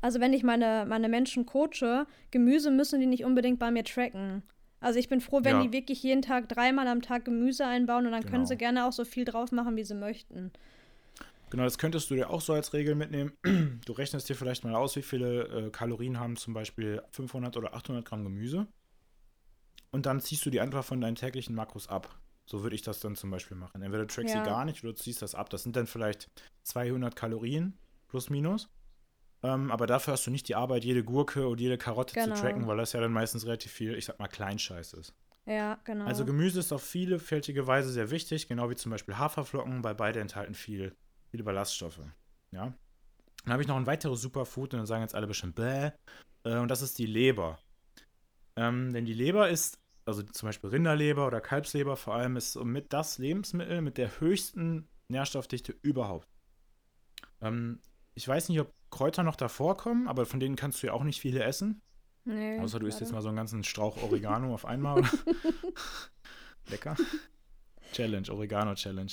also wenn ich meine, meine Menschen coache, Gemüse müssen die nicht unbedingt bei mir tracken. Also ich bin froh, wenn Ja. die wirklich jeden Tag dreimal am Tag Gemüse einbauen und dann können Genau. sie gerne auch so viel drauf machen, wie sie möchten. Genau, das könntest du dir auch so als Regel mitnehmen. (clears throat) Du rechnest dir vielleicht mal aus, wie viele äh, Kalorien haben zum Beispiel 500 oder 800 Gramm Gemüse. Und dann ziehst du die einfach von deinen täglichen Makros ab. So würde ich das dann zum Beispiel machen. Entweder du trackst Ja. sie gar nicht oder du ziehst das ab. Das sind dann vielleicht 200 Kalorien plus minus. Ähm, aber dafür hast du nicht die Arbeit, jede Gurke und jede Karotte Genau. zu tracken, weil das ja dann meistens relativ viel, ich sag mal, Kleinscheiß ist. Ja, genau. Also Gemüse ist auf vielfältige Weise sehr wichtig, genau wie zum Beispiel Haferflocken, weil beide enthalten viel, viele Ballaststoffe. Ja. Dann habe ich noch ein weiteres Superfood und dann sagen jetzt alle bestimmt bäh. Äh, und das ist die Leber. Ähm, denn die Leber ist, also zum Beispiel Rinderleber oder Kalbsleber vor allem, ist somit das Lebensmittel mit der höchsten Nährstoffdichte überhaupt. Ähm, ich weiß nicht, ob Kräuter noch davor kommen, aber von denen kannst du ja auch nicht viele essen. nee, Außer du isst jetzt mal so einen ganzen Strauch Oregano auf einmal. (laughs) Lecker. Challenge, Oregano Challenge.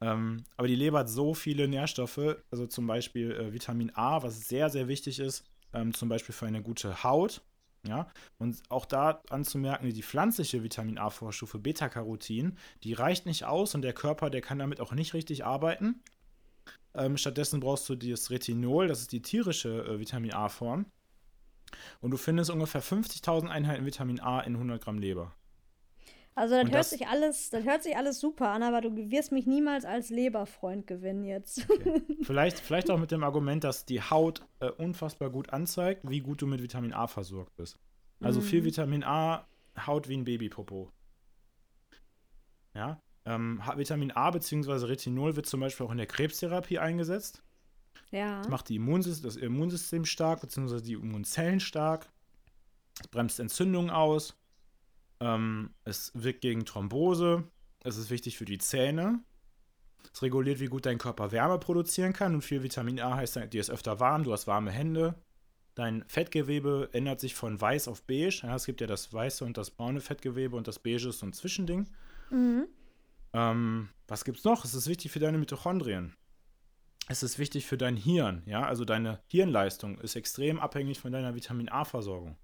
Ähm, aber die Leber hat so viele Nährstoffe, also zum Beispiel äh, Vitamin A, was sehr, sehr wichtig ist, ähm, zum Beispiel für eine gute Haut. Ja, und auch da anzumerken, die pflanzliche Vitamin A-Vorstufe Beta-Carotin, die reicht nicht aus und der Körper, der kann damit auch nicht richtig arbeiten. Ähm, stattdessen brauchst du das Retinol, das ist die tierische äh, Vitamin A-Form. Und du findest ungefähr 50.000 Einheiten Vitamin A in 100 Gramm Leber. Also das Und hört sich alles, das hört sich alles super an, aber du wirst mich niemals als Leberfreund gewinnen jetzt. (laughs) Vielleicht, vielleicht auch mit dem Argument, dass die Haut äh, unfassbar gut anzeigt, wie gut du mit Vitamin A versorgt bist. Also viel Vitamin A, Haut wie ein Babypopo. Ja. Ähm, Vitamin A bzw. Retinol wird zum Beispiel auch in der Krebstherapie eingesetzt. ja. Das macht die Immunsys das Immunsystem stark, beziehungsweise die Immunzellen stark. Es bremst Entzündungen aus. Ähm, es wirkt gegen Thrombose. Es ist wichtig für die Zähne. Es reguliert, wie gut dein Körper Wärme produzieren kann. Und viel Vitamin A heißt, dir ist öfter warm, du hast warme Hände. Dein Fettgewebe ändert sich von weiß auf beige. Ja, es gibt ja das weiße und das braune Fettgewebe und das beige ist so ein Zwischending. Mhm. Ähm, was gibt's noch? Es ist wichtig für deine Mitochondrien. Es ist wichtig für dein Hirn, ja, also deine Hirnleistung ist extrem abhängig von deiner Vitamin A-Versorgung.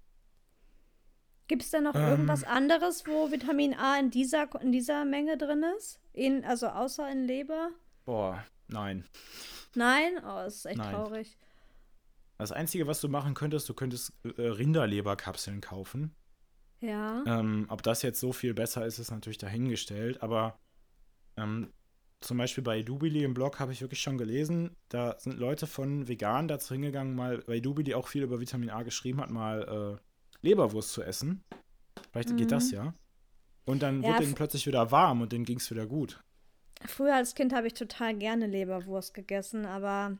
Gibt es da noch Ähm. irgendwas anderes, wo Vitamin A in dieser, in dieser Menge drin ist? In, also außer in Leber? Boah, nein. Nein? Oh, das ist echt Nein. traurig. Das Einzige, was du machen könntest, du könntest äh, Rinderleberkapseln kaufen. Ja. Ähm, ob das jetzt so viel besser ist, ist natürlich dahingestellt, aber ähm, zum Beispiel bei Dubili im Blog habe ich wirklich schon gelesen, da sind Leute von vegan dazu hingegangen, mal, weil Dubili auch viel über Vitamin A geschrieben hat, mal äh, Leberwurst zu essen. Vielleicht geht das ja. Und dann Ja, wurde denen plötzlich wieder warm und denen ging es wieder gut. Früher als Kind habe ich total gerne Leberwurst gegessen, aber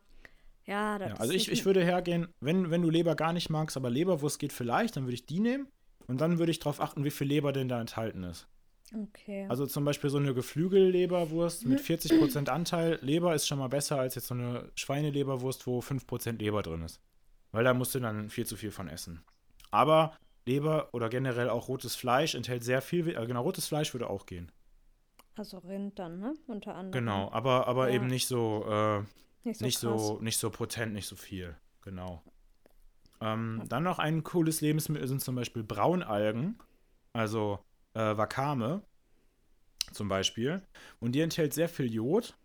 ja, das Ja, also ist ich, ich würde hergehen, wenn, wenn du Leber gar nicht magst, aber Leberwurst geht vielleicht, dann würde ich die nehmen und dann würde ich darauf achten, wie viel Leber denn da enthalten ist. Okay. Also zum Beispiel so eine Geflügelleberwurst mit 40% Anteil Leber ist schon mal besser als jetzt so eine Schweineleberwurst, wo 5% Leber drin ist. Weil da musst du dann viel zu viel von essen. Aber Leber oder generell auch rotes Fleisch enthält sehr viel, äh, genau, rotes Fleisch würde auch gehen. also Rind dann, ne? Unter anderem. Genau, aber, aber Ja. eben nicht so, äh, Nicht so nicht, so, nicht so potent, nicht so viel. Genau. Ähm, dann noch ein cooles Lebensmittel sind zum Beispiel Braunalgen, also äh, Wakame zum Beispiel. Und die enthält sehr viel Jod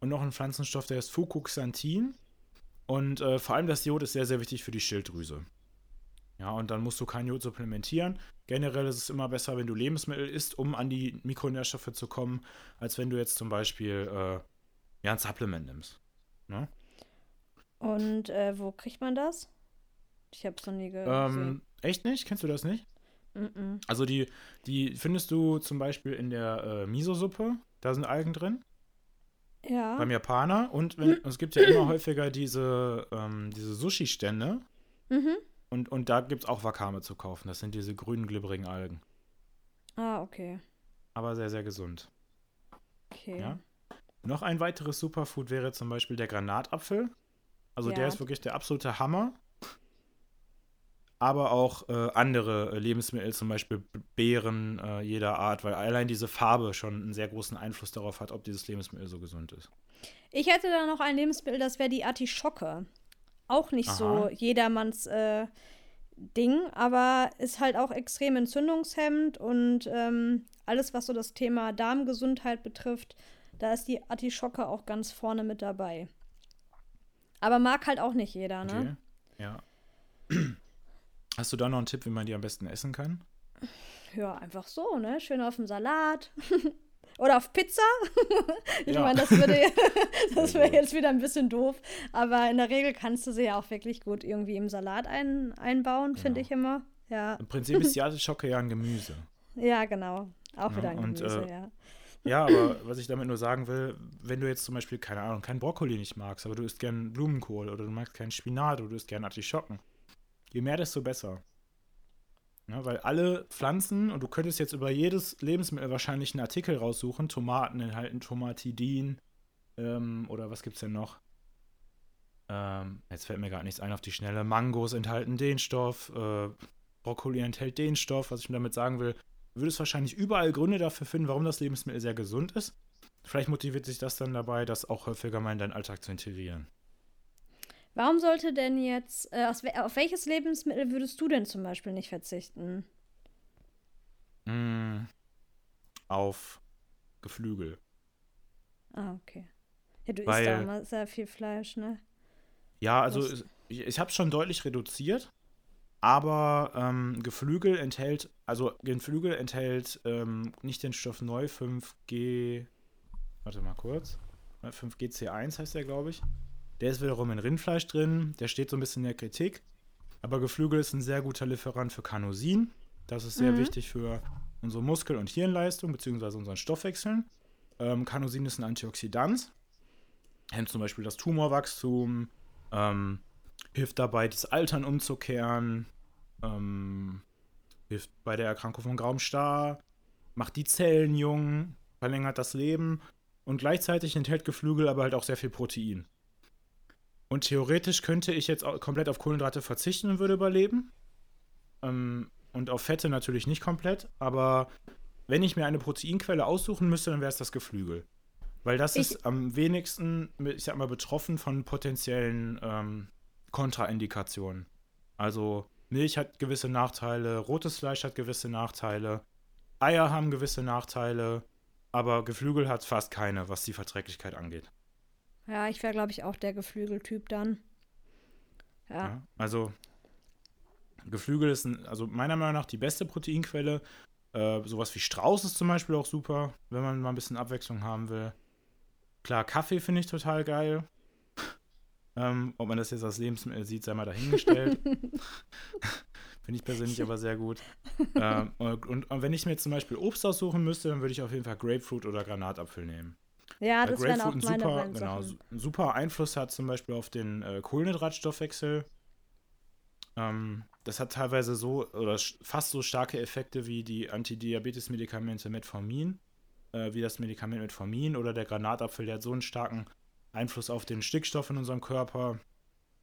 und noch einen Pflanzenstoff, der ist Fucoxanthin. Und äh, vor allem das Jod ist sehr, sehr wichtig für die Schilddrüse. Ja, und dann musst du kein Jod supplementieren. Generell ist es immer besser, wenn du Lebensmittel isst, um an die Mikronährstoffe zu kommen, als wenn du jetzt zum Beispiel äh, ja, ein Supplement nimmst. Ne? Und äh, wo kriegt man das? Ich habe es noch nie gesehen. Ähm, echt nicht? Kennst du das nicht? Mm-mm. Also die, die findest du zum Beispiel in der äh, Miso-Suppe. Da sind Algen drin, Ja. beim Japaner. Und wenn, es gibt ja immer häufiger diese, ähm, diese Sushi-Stände. Mhm. Und, und da gibt es auch Wakame zu kaufen. Das sind diese grünen, glibberigen Algen. Ah, okay. Aber sehr, sehr gesund. Okay. Ja. Noch ein weiteres Superfood wäre zum Beispiel der Granatapfel. Also der Ja. ist wirklich der absolute Hammer. Aber auch äh, andere äh, Lebensmittel, zum Beispiel Beeren äh, jeder Art, weil allein diese Farbe schon einen sehr großen Einfluss darauf hat, ob dieses Lebensmittel so gesund ist. Ich hätte da noch ein Lebensmittel, das wäre die Artischocke. Auch nicht so Aha. jedermanns äh, Ding, aber ist halt auch extrem entzündungshemmend und ähm, alles, was so das Thema Darmgesundheit betrifft, da ist die Artischocke auch ganz vorne mit dabei. Aber mag halt auch nicht jeder, ne? Okay. Ja. (clears throat) Hast du da noch einen Tipp, wie man die am besten essen kann? Ja, einfach so, ne? Schön auf dem Salat. (laughs) Oder auf Pizza. (laughs) ich Ja. meine, das würde (laughs) (laughs) das wäre jetzt wieder ein bisschen doof. Aber in der Regel kannst du sie ja auch wirklich gut irgendwie im Salat ein, einbauen, finde ich immer. Ja. Im Prinzip ist die Artischocke ja ein Gemüse. Ja, genau. Auch Ja, wieder ein und, Gemüse, äh, ja. Ja, aber was ich damit nur sagen will, wenn du jetzt zum Beispiel, keine Ahnung, kein Brokkoli nicht magst, aber du isst gern Blumenkohl oder du magst keinen Spinat oder du isst gern Artischocken, je mehr, desto besser. Ja, weil alle Pflanzen, und du könntest jetzt über jedes Lebensmittel wahrscheinlich einen Artikel raussuchen, Tomaten enthalten Tomatidin, ähm, oder was gibt's denn noch? Ähm, jetzt fällt mir gar nichts ein auf die Schnelle. Mangos enthalten den Stoff, äh, Brokkoli enthält den Stoff, was ich damit sagen will würdest wahrscheinlich überall Gründe dafür finden, warum das Lebensmittel sehr gesund ist. Vielleicht motiviert sich das dann dabei, das auch häufiger mal in deinen Alltag zu integrieren. Warum sollte denn jetzt, äh, aus, auf welches Lebensmittel würdest du denn zum Beispiel nicht verzichten? Mm, auf Geflügel. Ah, okay. Ja, du isst Weil- auch immer sehr viel Fleisch, ne? Ja, also Was? ich, ich habe es schon deutlich reduziert, aber ähm, Geflügel enthält, also Geflügel enthält ähm, nicht den Stoff neu 5G, warte mal kurz, äh, 5GC1 heißt der, glaube ich. Der ist wiederum in Rindfleisch drin, der steht so ein bisschen in der Kritik, aber Geflügel ist ein sehr guter Lieferant für Carnosin. Das ist sehr Mhm. wichtig für unsere Muskel- und Hirnleistung, beziehungsweise unseren Stoffwechsel. Ähm, Carnosin ist ein Antioxidant, hemmt zum Beispiel das Tumorwachstum, ähm, hilft dabei, das Altern umzukehren, ähm, hilft bei der Erkrankung von grauem Star, macht die Zellen jung, verlängert das Leben und gleichzeitig enthält Geflügel aber halt auch sehr viel Protein. Und theoretisch könnte ich jetzt komplett auf Kohlenhydrate verzichten und würde überleben. Ähm, und auf Fette natürlich nicht komplett, aber wenn ich mir eine Proteinquelle aussuchen müsste, dann wäre es das Geflügel. Weil das Ich- ist am wenigsten, ich sag mal, betroffen von potenziellen ähm, Kontraindikationen. Also Milch hat gewisse Nachteile, rotes Fleisch hat gewisse Nachteile, Eier haben gewisse Nachteile, aber Geflügel hat fast keine, was die Verträglichkeit angeht. Ja, ich wäre, glaube ich, auch der Geflügeltyp dann. Ja. Ja, also Geflügel ist ein, also meiner Meinung nach die beste Proteinquelle. Äh, sowas wie Strauß ist zum Beispiel auch super, wenn man mal ein bisschen Abwechslung haben will. Klar, Kaffee finde ich total geil. (laughs) Ähm, ob man das jetzt als Lebensmittel sieht, sei mal dahingestellt. (laughs) finde ich persönlich aber sehr gut. Ähm, und, und, und wenn ich mir zum Beispiel Obst aussuchen müsste, dann würde ich auf jeden Fall Grapefruit oder Granatapfel nehmen. Ja, das wären auch meine super, beiden genau, Sachen. super Einfluss hat zum Beispiel auf den äh, Kohlenhydratstoffwechsel. Ähm, das hat teilweise so oder fast so starke Effekte wie die Antidiabetes-Medikamente Metformin, äh, wie das Medikament Metformin oder der Granatapfel, der hat so einen starken Einfluss auf den Stickstoff in unserem Körper,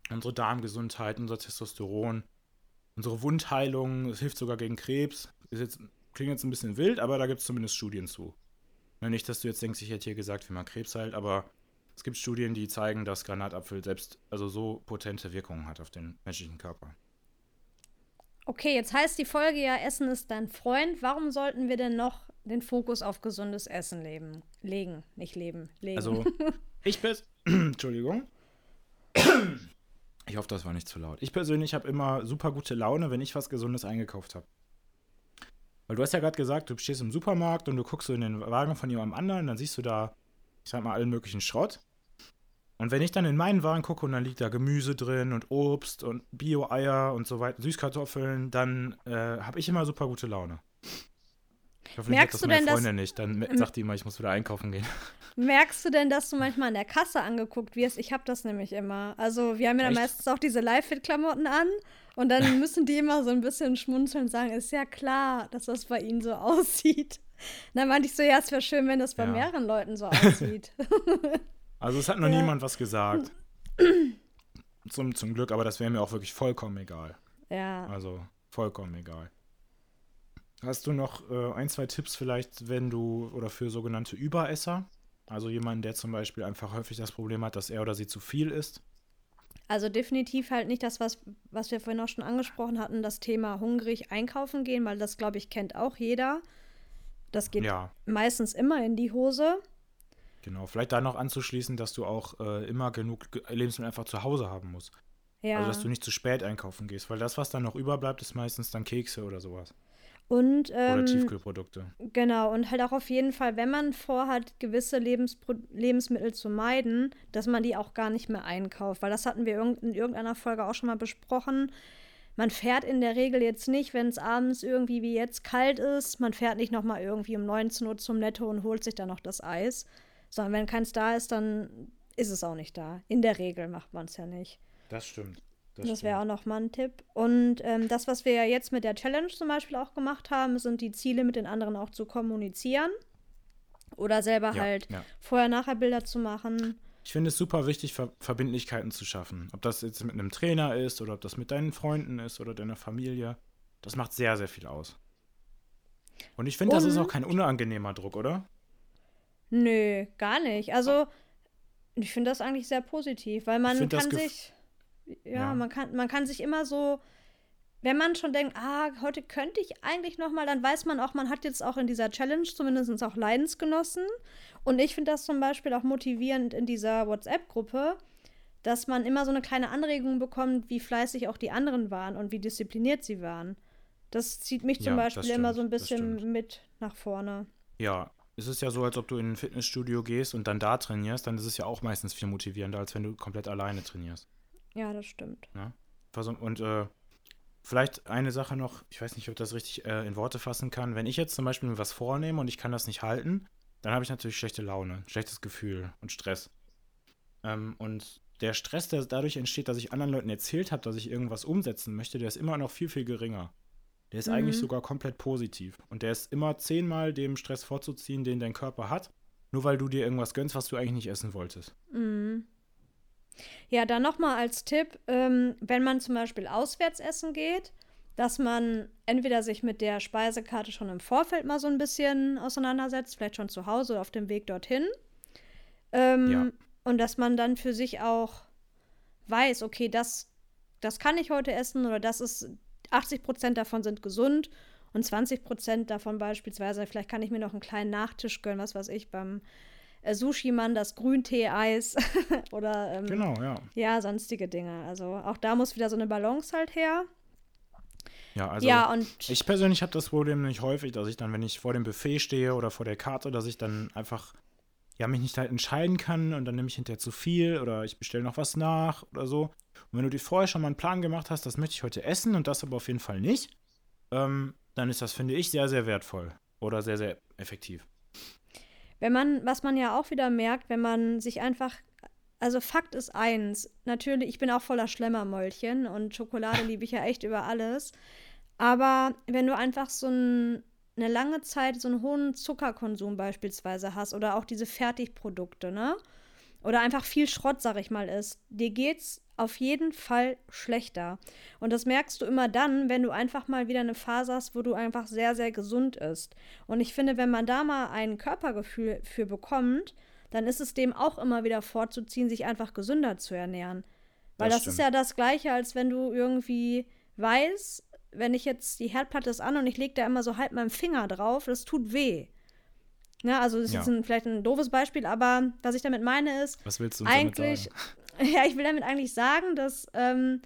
unsere Darmgesundheit, unser Testosteron, unsere Wundheilung, es hilft sogar gegen Krebs. Ist jetzt, klingt jetzt ein bisschen wild, aber da gibt es zumindest Studien zu. Na, Nicht, dass du jetzt denkst, ich hätte hier gesagt, wie man Krebs heilt, aber es gibt Studien, die zeigen, dass Granatapfel selbst also so potente Wirkungen hat auf den menschlichen Körper. Okay, jetzt heißt die Folge ja, Essen ist dein Freund. Warum sollten wir denn noch den Fokus auf gesundes Essen leben? Legen, nicht leben, legen. Also, (laughs) ich bin. (clears throat) Entschuldigung. Ich hoffe, das war nicht zu laut. Ich persönlich habe immer super gute Laune, wenn ich was Gesundes eingekauft habe. Weil du hast ja gerade gesagt, du stehst im Supermarkt und du guckst so in den Wagen von jemandem anderen, dann siehst du da, ich sag mal, allen möglichen Schrott. Und wenn ich dann in meinen Wagen gucke und dann liegt da Gemüse drin und Obst und Bio-Eier und so weiter, Süßkartoffeln, dann äh, habe ich immer super gute Laune. Ich hoffe, Merkst das du meine denn, dass- Freundin nicht. Dann sagt die immer, ich muss wieder einkaufen gehen. (laughs) Merkst du denn, dass du manchmal an der Kasse angeguckt wirst? Ich habe das nämlich immer. Also, wir haben ja dann meistens auch diese Live-Fit-Klamotten an und dann (laughs) müssen die immer so ein bisschen schmunzeln und sagen, ist ja klar, dass das bei ihnen so (laughs) aussieht. Dann meinte ich so, ja, es wäre schön, wenn das bei Ja. mehreren Leuten so aussieht. Also es hat noch Ja. niemand was gesagt. (clears throat) Zum, zum Glück, aber das wäre mir auch wirklich vollkommen egal. ja. Also vollkommen egal. Hast du noch äh, ein, zwei Tipps vielleicht, wenn du oder für sogenannte Überesser? Also jemanden, der zum Beispiel einfach häufig das Problem hat, dass er oder sie zu viel isst. Also definitiv halt nicht das, was, was wir vorhin auch schon angesprochen hatten, das Thema hungrig einkaufen gehen, weil das, glaube ich, kennt auch jeder. Das geht Ja. meistens immer in die Hose. Genau, vielleicht da noch anzuschließen, dass du auch äh, immer genug Ge- Lebensmittel einfach zu Hause haben musst. Ja. Also, dass du nicht zu spät einkaufen gehst, weil das, was dann noch überbleibt, ist meistens dann Kekse oder sowas. Und Oder ähm, Tiefkühlprodukte. Genau, und halt auch auf jeden Fall, wenn man vorhat, gewisse Lebenspro Lebensmittel zu meiden, dass man die auch gar nicht mehr einkauft. Weil das hatten wir in irgendeiner Folge auch schon mal besprochen. Man fährt in der Regel jetzt nicht, wenn es abends irgendwie wie jetzt kalt ist, man fährt nicht nochmal irgendwie um 19 Uhr zum Netto und holt sich dann noch das Eis. Sondern wenn keins da ist, dann ist es auch nicht da. In der Regel macht man es ja nicht. Das stimmt. Das, wäre auch noch mal ein Tipp. Und ähm, das, was wir ja jetzt mit der Challenge zum Beispiel auch gemacht haben, sind die Ziele mit den anderen auch zu kommunizieren. Oder selber Ja, halt ja. Vorher-Nachher-Bilder zu machen. Ich finde es super wichtig, Ver Verbindlichkeiten zu schaffen. Ob das jetzt mit einem Trainer ist oder ob das mit deinen Freunden ist oder deiner Familie. Das macht sehr, sehr viel aus. Und ich finde, das ist auch kein unangenehmer Druck, oder? Nö, gar nicht. Also, ich finde das eigentlich sehr positiv, weil man das kann sich, ja, Ja. Man, kann, man kann sich immer so, wenn man schon denkt, ah, heute könnte ich eigentlich noch mal, dann weiß man auch, man hat jetzt auch in dieser Challenge zumindest auch Leidensgenossen. Und ich finde das zum Beispiel auch motivierend in dieser WhatsApp-Gruppe, dass man immer so eine kleine Anregung bekommt, wie fleißig auch die anderen waren und wie diszipliniert sie waren. Das zieht mich zum Ja, Beispiel immer so ein stimmt, bisschen stimmt. mit nach vorne. Ja. Es ist ja so, als ob du in ein Fitnessstudio gehst und dann da trainierst, dann ist es ja auch meistens viel motivierender, als wenn du komplett alleine trainierst. Ja, das stimmt. Versuch- Und äh, vielleicht eine Sache noch, ich weiß nicht, ob ich das richtig äh, in Worte fassen kann. Wenn ich jetzt zum Beispiel mir was vornehme und ich kann das nicht halten, dann habe ich natürlich schlechte Laune, schlechtes Gefühl und Stress. Ähm, und der Stress, der dadurch entsteht, dass ich anderen Leuten erzählt habe, dass ich irgendwas umsetzen möchte, der ist immer noch viel, viel geringer. Der ist Mhm. eigentlich sogar komplett positiv. Und der ist immer zehnmal dem Stress vorzuziehen, den dein Körper hat, nur weil du dir irgendwas gönnst, was du eigentlich nicht essen wolltest. Mhm. Ja, dann nochmal als Tipp, ähm, wenn man zum Beispiel auswärts essen geht, dass man entweder sich mit der Speisekarte schon im Vorfeld mal so ein bisschen auseinandersetzt, vielleicht schon zu Hause oder auf dem Weg dorthin. Ähm, Ja. Und dass man dann für sich auch weiß, okay, das, das kann ich heute essen oder das ist 80 Prozent davon sind gesund und 20 Prozent davon beispielsweise, vielleicht kann ich mir noch einen kleinen Nachtisch gönnen, was weiß ich, beim äh, Sushi-Mann das Grüntee-Eis (laughs) oder ähm, Genau, ja. ja, sonstige Dinge. Also auch da muss wieder so eine Balance halt her. Ja, also ja, und Ich persönlich habe das Problem nicht häufig, dass ich dann, wenn ich vor dem Buffet stehe oder vor der Karte, dass ich dann einfach ja mich nicht halt entscheiden kann und dann nehme ich hinterher zu viel oder ich bestelle noch was nach oder so. Und wenn du dir vorher schon mal einen Plan gemacht hast, das möchte ich heute essen und das aber auf jeden Fall nicht, ähm, dann ist das, finde ich, sehr, sehr wertvoll oder sehr, sehr effektiv. Wenn man, was man ja auch wieder merkt, wenn man sich einfach, also Fakt ist eins, natürlich, ich bin auch voller Schlemmermäulchen und Schokolade (laughs) liebe ich ja echt über alles. Aber wenn du einfach so ein, eine lange Zeit so einen hohen Zuckerkonsum beispielsweise hast oder auch diese Fertigprodukte, ne? Oder einfach viel Schrott, sag ich mal, ist, dir geht's auf jeden Fall schlechter. Und das merkst du immer dann, wenn du einfach mal wieder eine Phase hast, wo du einfach sehr, sehr gesund isst. Und ich finde, wenn man da mal ein Körpergefühl für bekommt, dann ist es dem auch immer wieder vorzuziehen, sich einfach gesünder zu ernähren. Weil Das das, ist ja das Gleiche, als wenn du irgendwie weißt, wenn ich jetzt die Herdplatte ist an und ich lege da immer so halb meinen Finger drauf, das tut weh. Ja, also das Ja. ist ein, vielleicht ein doofes Beispiel, aber was ich damit meine ist, Was willst du eigentlich, damit sagen? (laughs) ja, ich will damit eigentlich sagen, dass ähm,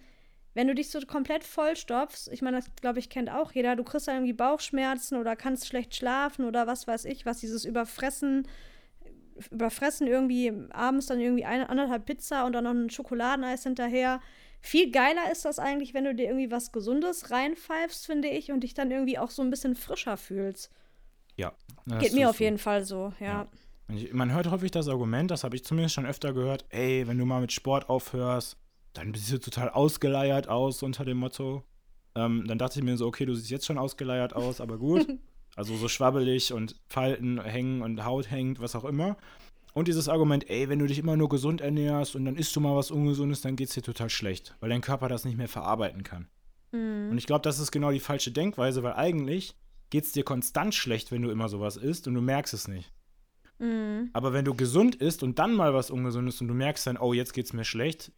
wenn du dich so komplett vollstopfst, ich meine, das glaube ich kennt auch jeder, du kriegst dann irgendwie Bauchschmerzen oder kannst schlecht schlafen oder was weiß ich, was dieses Überfressen, Überfressen irgendwie abends dann irgendwie eine, anderthalb Pizza und dann noch ein Schokoladeneis hinterher. Viel geiler ist das eigentlich, wenn du dir irgendwie was Gesundes reinpfeifst, finde ich, und dich dann irgendwie auch so ein bisschen frischer fühlst. Das Geht mir auf jeden Fall so, ja. Ja. Man hört häufig das Argument, das habe ich zumindest schon öfter gehört, ey, wenn du mal mit Sport aufhörst, dann siehst du total ausgeleiert aus unter dem Motto. Ähm, dann dachte ich mir so, okay, du siehst jetzt schon ausgeleiert aus, aber gut. (laughs) also so schwabbelig und Falten hängen und Haut hängt, was auch immer. Und dieses Argument, ey, wenn du dich immer nur gesund ernährst und dann isst du mal was Ungesundes, dann geht es dir total schlecht, weil dein Körper das nicht mehr verarbeiten kann. Mhm. Und ich glaube, das ist genau die falsche Denkweise, weil eigentlich geht es dir konstant schlecht, wenn du immer sowas isst und du merkst es nicht. Mhm. Aber wenn du gesund isst und dann mal was Ungesundes und du merkst dann, oh, jetzt geht's mir schlecht,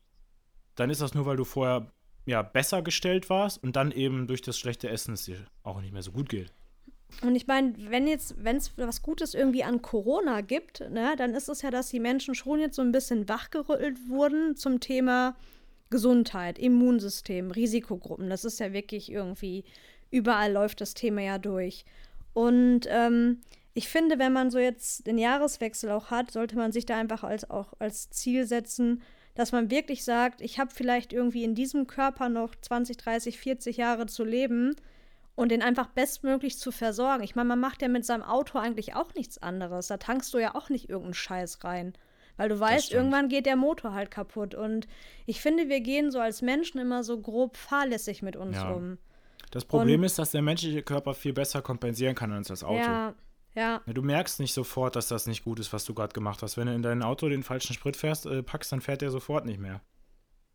dann ist das nur, weil du vorher ja, besser gestellt warst und dann eben durch das schlechte Essen es dir auch nicht mehr so gut geht. Und ich meine, wenn jetzt, wenn es was Gutes irgendwie an Corona gibt, ne, dann ist es ja, dass die Menschen schon jetzt so ein bisschen wachgerüttelt wurden zum Thema Gesundheit, Immunsystem, Risikogruppen. Das ist ja wirklich irgendwie, überall läuft das Thema ja durch. Und ähm, ich finde, wenn man so jetzt den Jahreswechsel auch hat, sollte man sich da einfach als, auch als Ziel setzen, dass man wirklich sagt, ich habe vielleicht irgendwie in diesem Körper noch 20, 30, 40 Jahre zu leben und den einfach bestmöglich zu versorgen. Ich meine, man macht ja mit seinem Auto eigentlich auch nichts anderes. Da tankst du ja auch nicht irgendeinen Scheiß rein. Weil du weißt, irgendwann geht der Motor halt kaputt. Und ich finde, wir gehen so als Menschen immer so grob fahrlässig mit uns ja. um. Das Problem und, ist, dass der menschliche Körper viel besser kompensieren kann als das Auto. Ja, ja. Du merkst nicht sofort, dass das nicht gut ist, was du gerade gemacht hast. Wenn du in dein Auto den falschen Sprit fährst, äh, packst, dann fährt der sofort nicht mehr.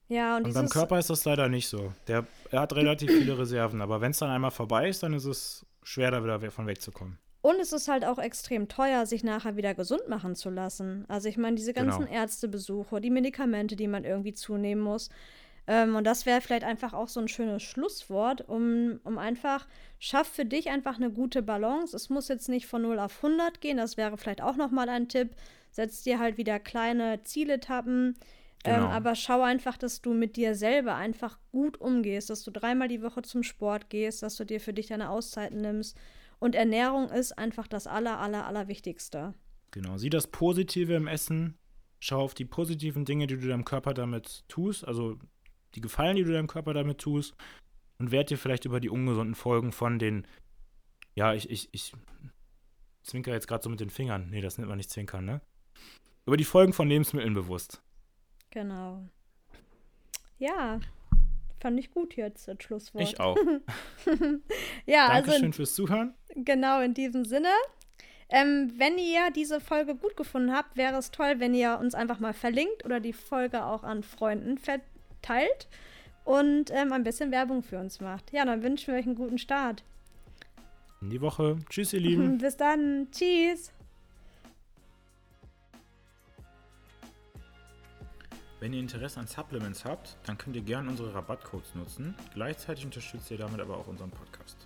Ja, und, und beim Körper ist das leider nicht so. Der, er hat relativ (clears throat) viele Reserven, aber wenn es dann einmal vorbei ist, dann ist es schwer, da wieder von wegzukommen. Und es ist halt auch extrem teuer, sich nachher wieder gesund machen zu lassen. Also ich meine, diese ganzen genau. Ärztebesuche, die Medikamente, die man irgendwie zunehmen muss, ähm, und das wäre vielleicht einfach auch so ein schönes Schlusswort, um, um einfach, schaff für dich einfach eine gute Balance. Es muss jetzt nicht von 0 auf 100 gehen, das wäre vielleicht auch nochmal ein Tipp. Setz dir halt wieder kleine Zieletappen, ähm, genau. ähm, aber schau einfach, dass du mit dir selber einfach gut umgehst, dass du dreimal die Woche zum Sport gehst, dass du dir für dich deine Auszeiten nimmst. Und Ernährung ist einfach das aller, aller, aller Wichtigste. Genau, sieh das Positive im Essen, schau auf die positiven Dinge, die du deinem Körper damit tust, also die Gefallen, die du deinem Körper damit tust und werd dir vielleicht über die ungesunden Folgen von den, ja, ich, ich, ich zwinker jetzt gerade so mit den Fingern. Nee, das nennt man nicht zwinkern, ne? Über die Folgen von Lebensmitteln bewusst. Genau. Ja, fand ich gut jetzt, das Schlusswort. Ich auch. (laughs) ja, Dankeschön also, fürs Zuhören. Genau, in diesem Sinne. Ähm, wenn ihr diese Folge gut gefunden habt, wäre es toll, wenn ihr uns einfach mal verlinkt oder die Folge auch an Freunden verlinkt teilt und ähm, ein bisschen Werbung für uns macht. Ja, dann wünschen wir euch einen guten Start. In die Woche. Tschüss, ihr Lieben. (laughs) Bis dann. Tschüss. Wenn ihr Interesse an Supplements habt, dann könnt ihr gerne unsere Rabattcodes nutzen. Gleichzeitig unterstützt ihr damit aber auch unseren Podcast.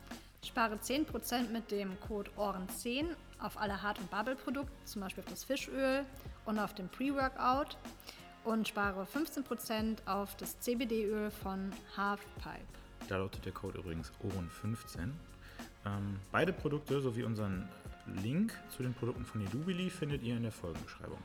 Spare 10% mit dem Code OHREN10 auf alle Hart- und Bubble-Produkte, zum Beispiel auf das Fischöl und auf den Pre-Workout und spare 15% auf das CBD-Öl von Halfpipe. Da lautet der Code übrigens OHREN15. Ähm, beide Produkte sowie unseren Link zu den Produkten von Edubili findet ihr in der Folgenbeschreibung.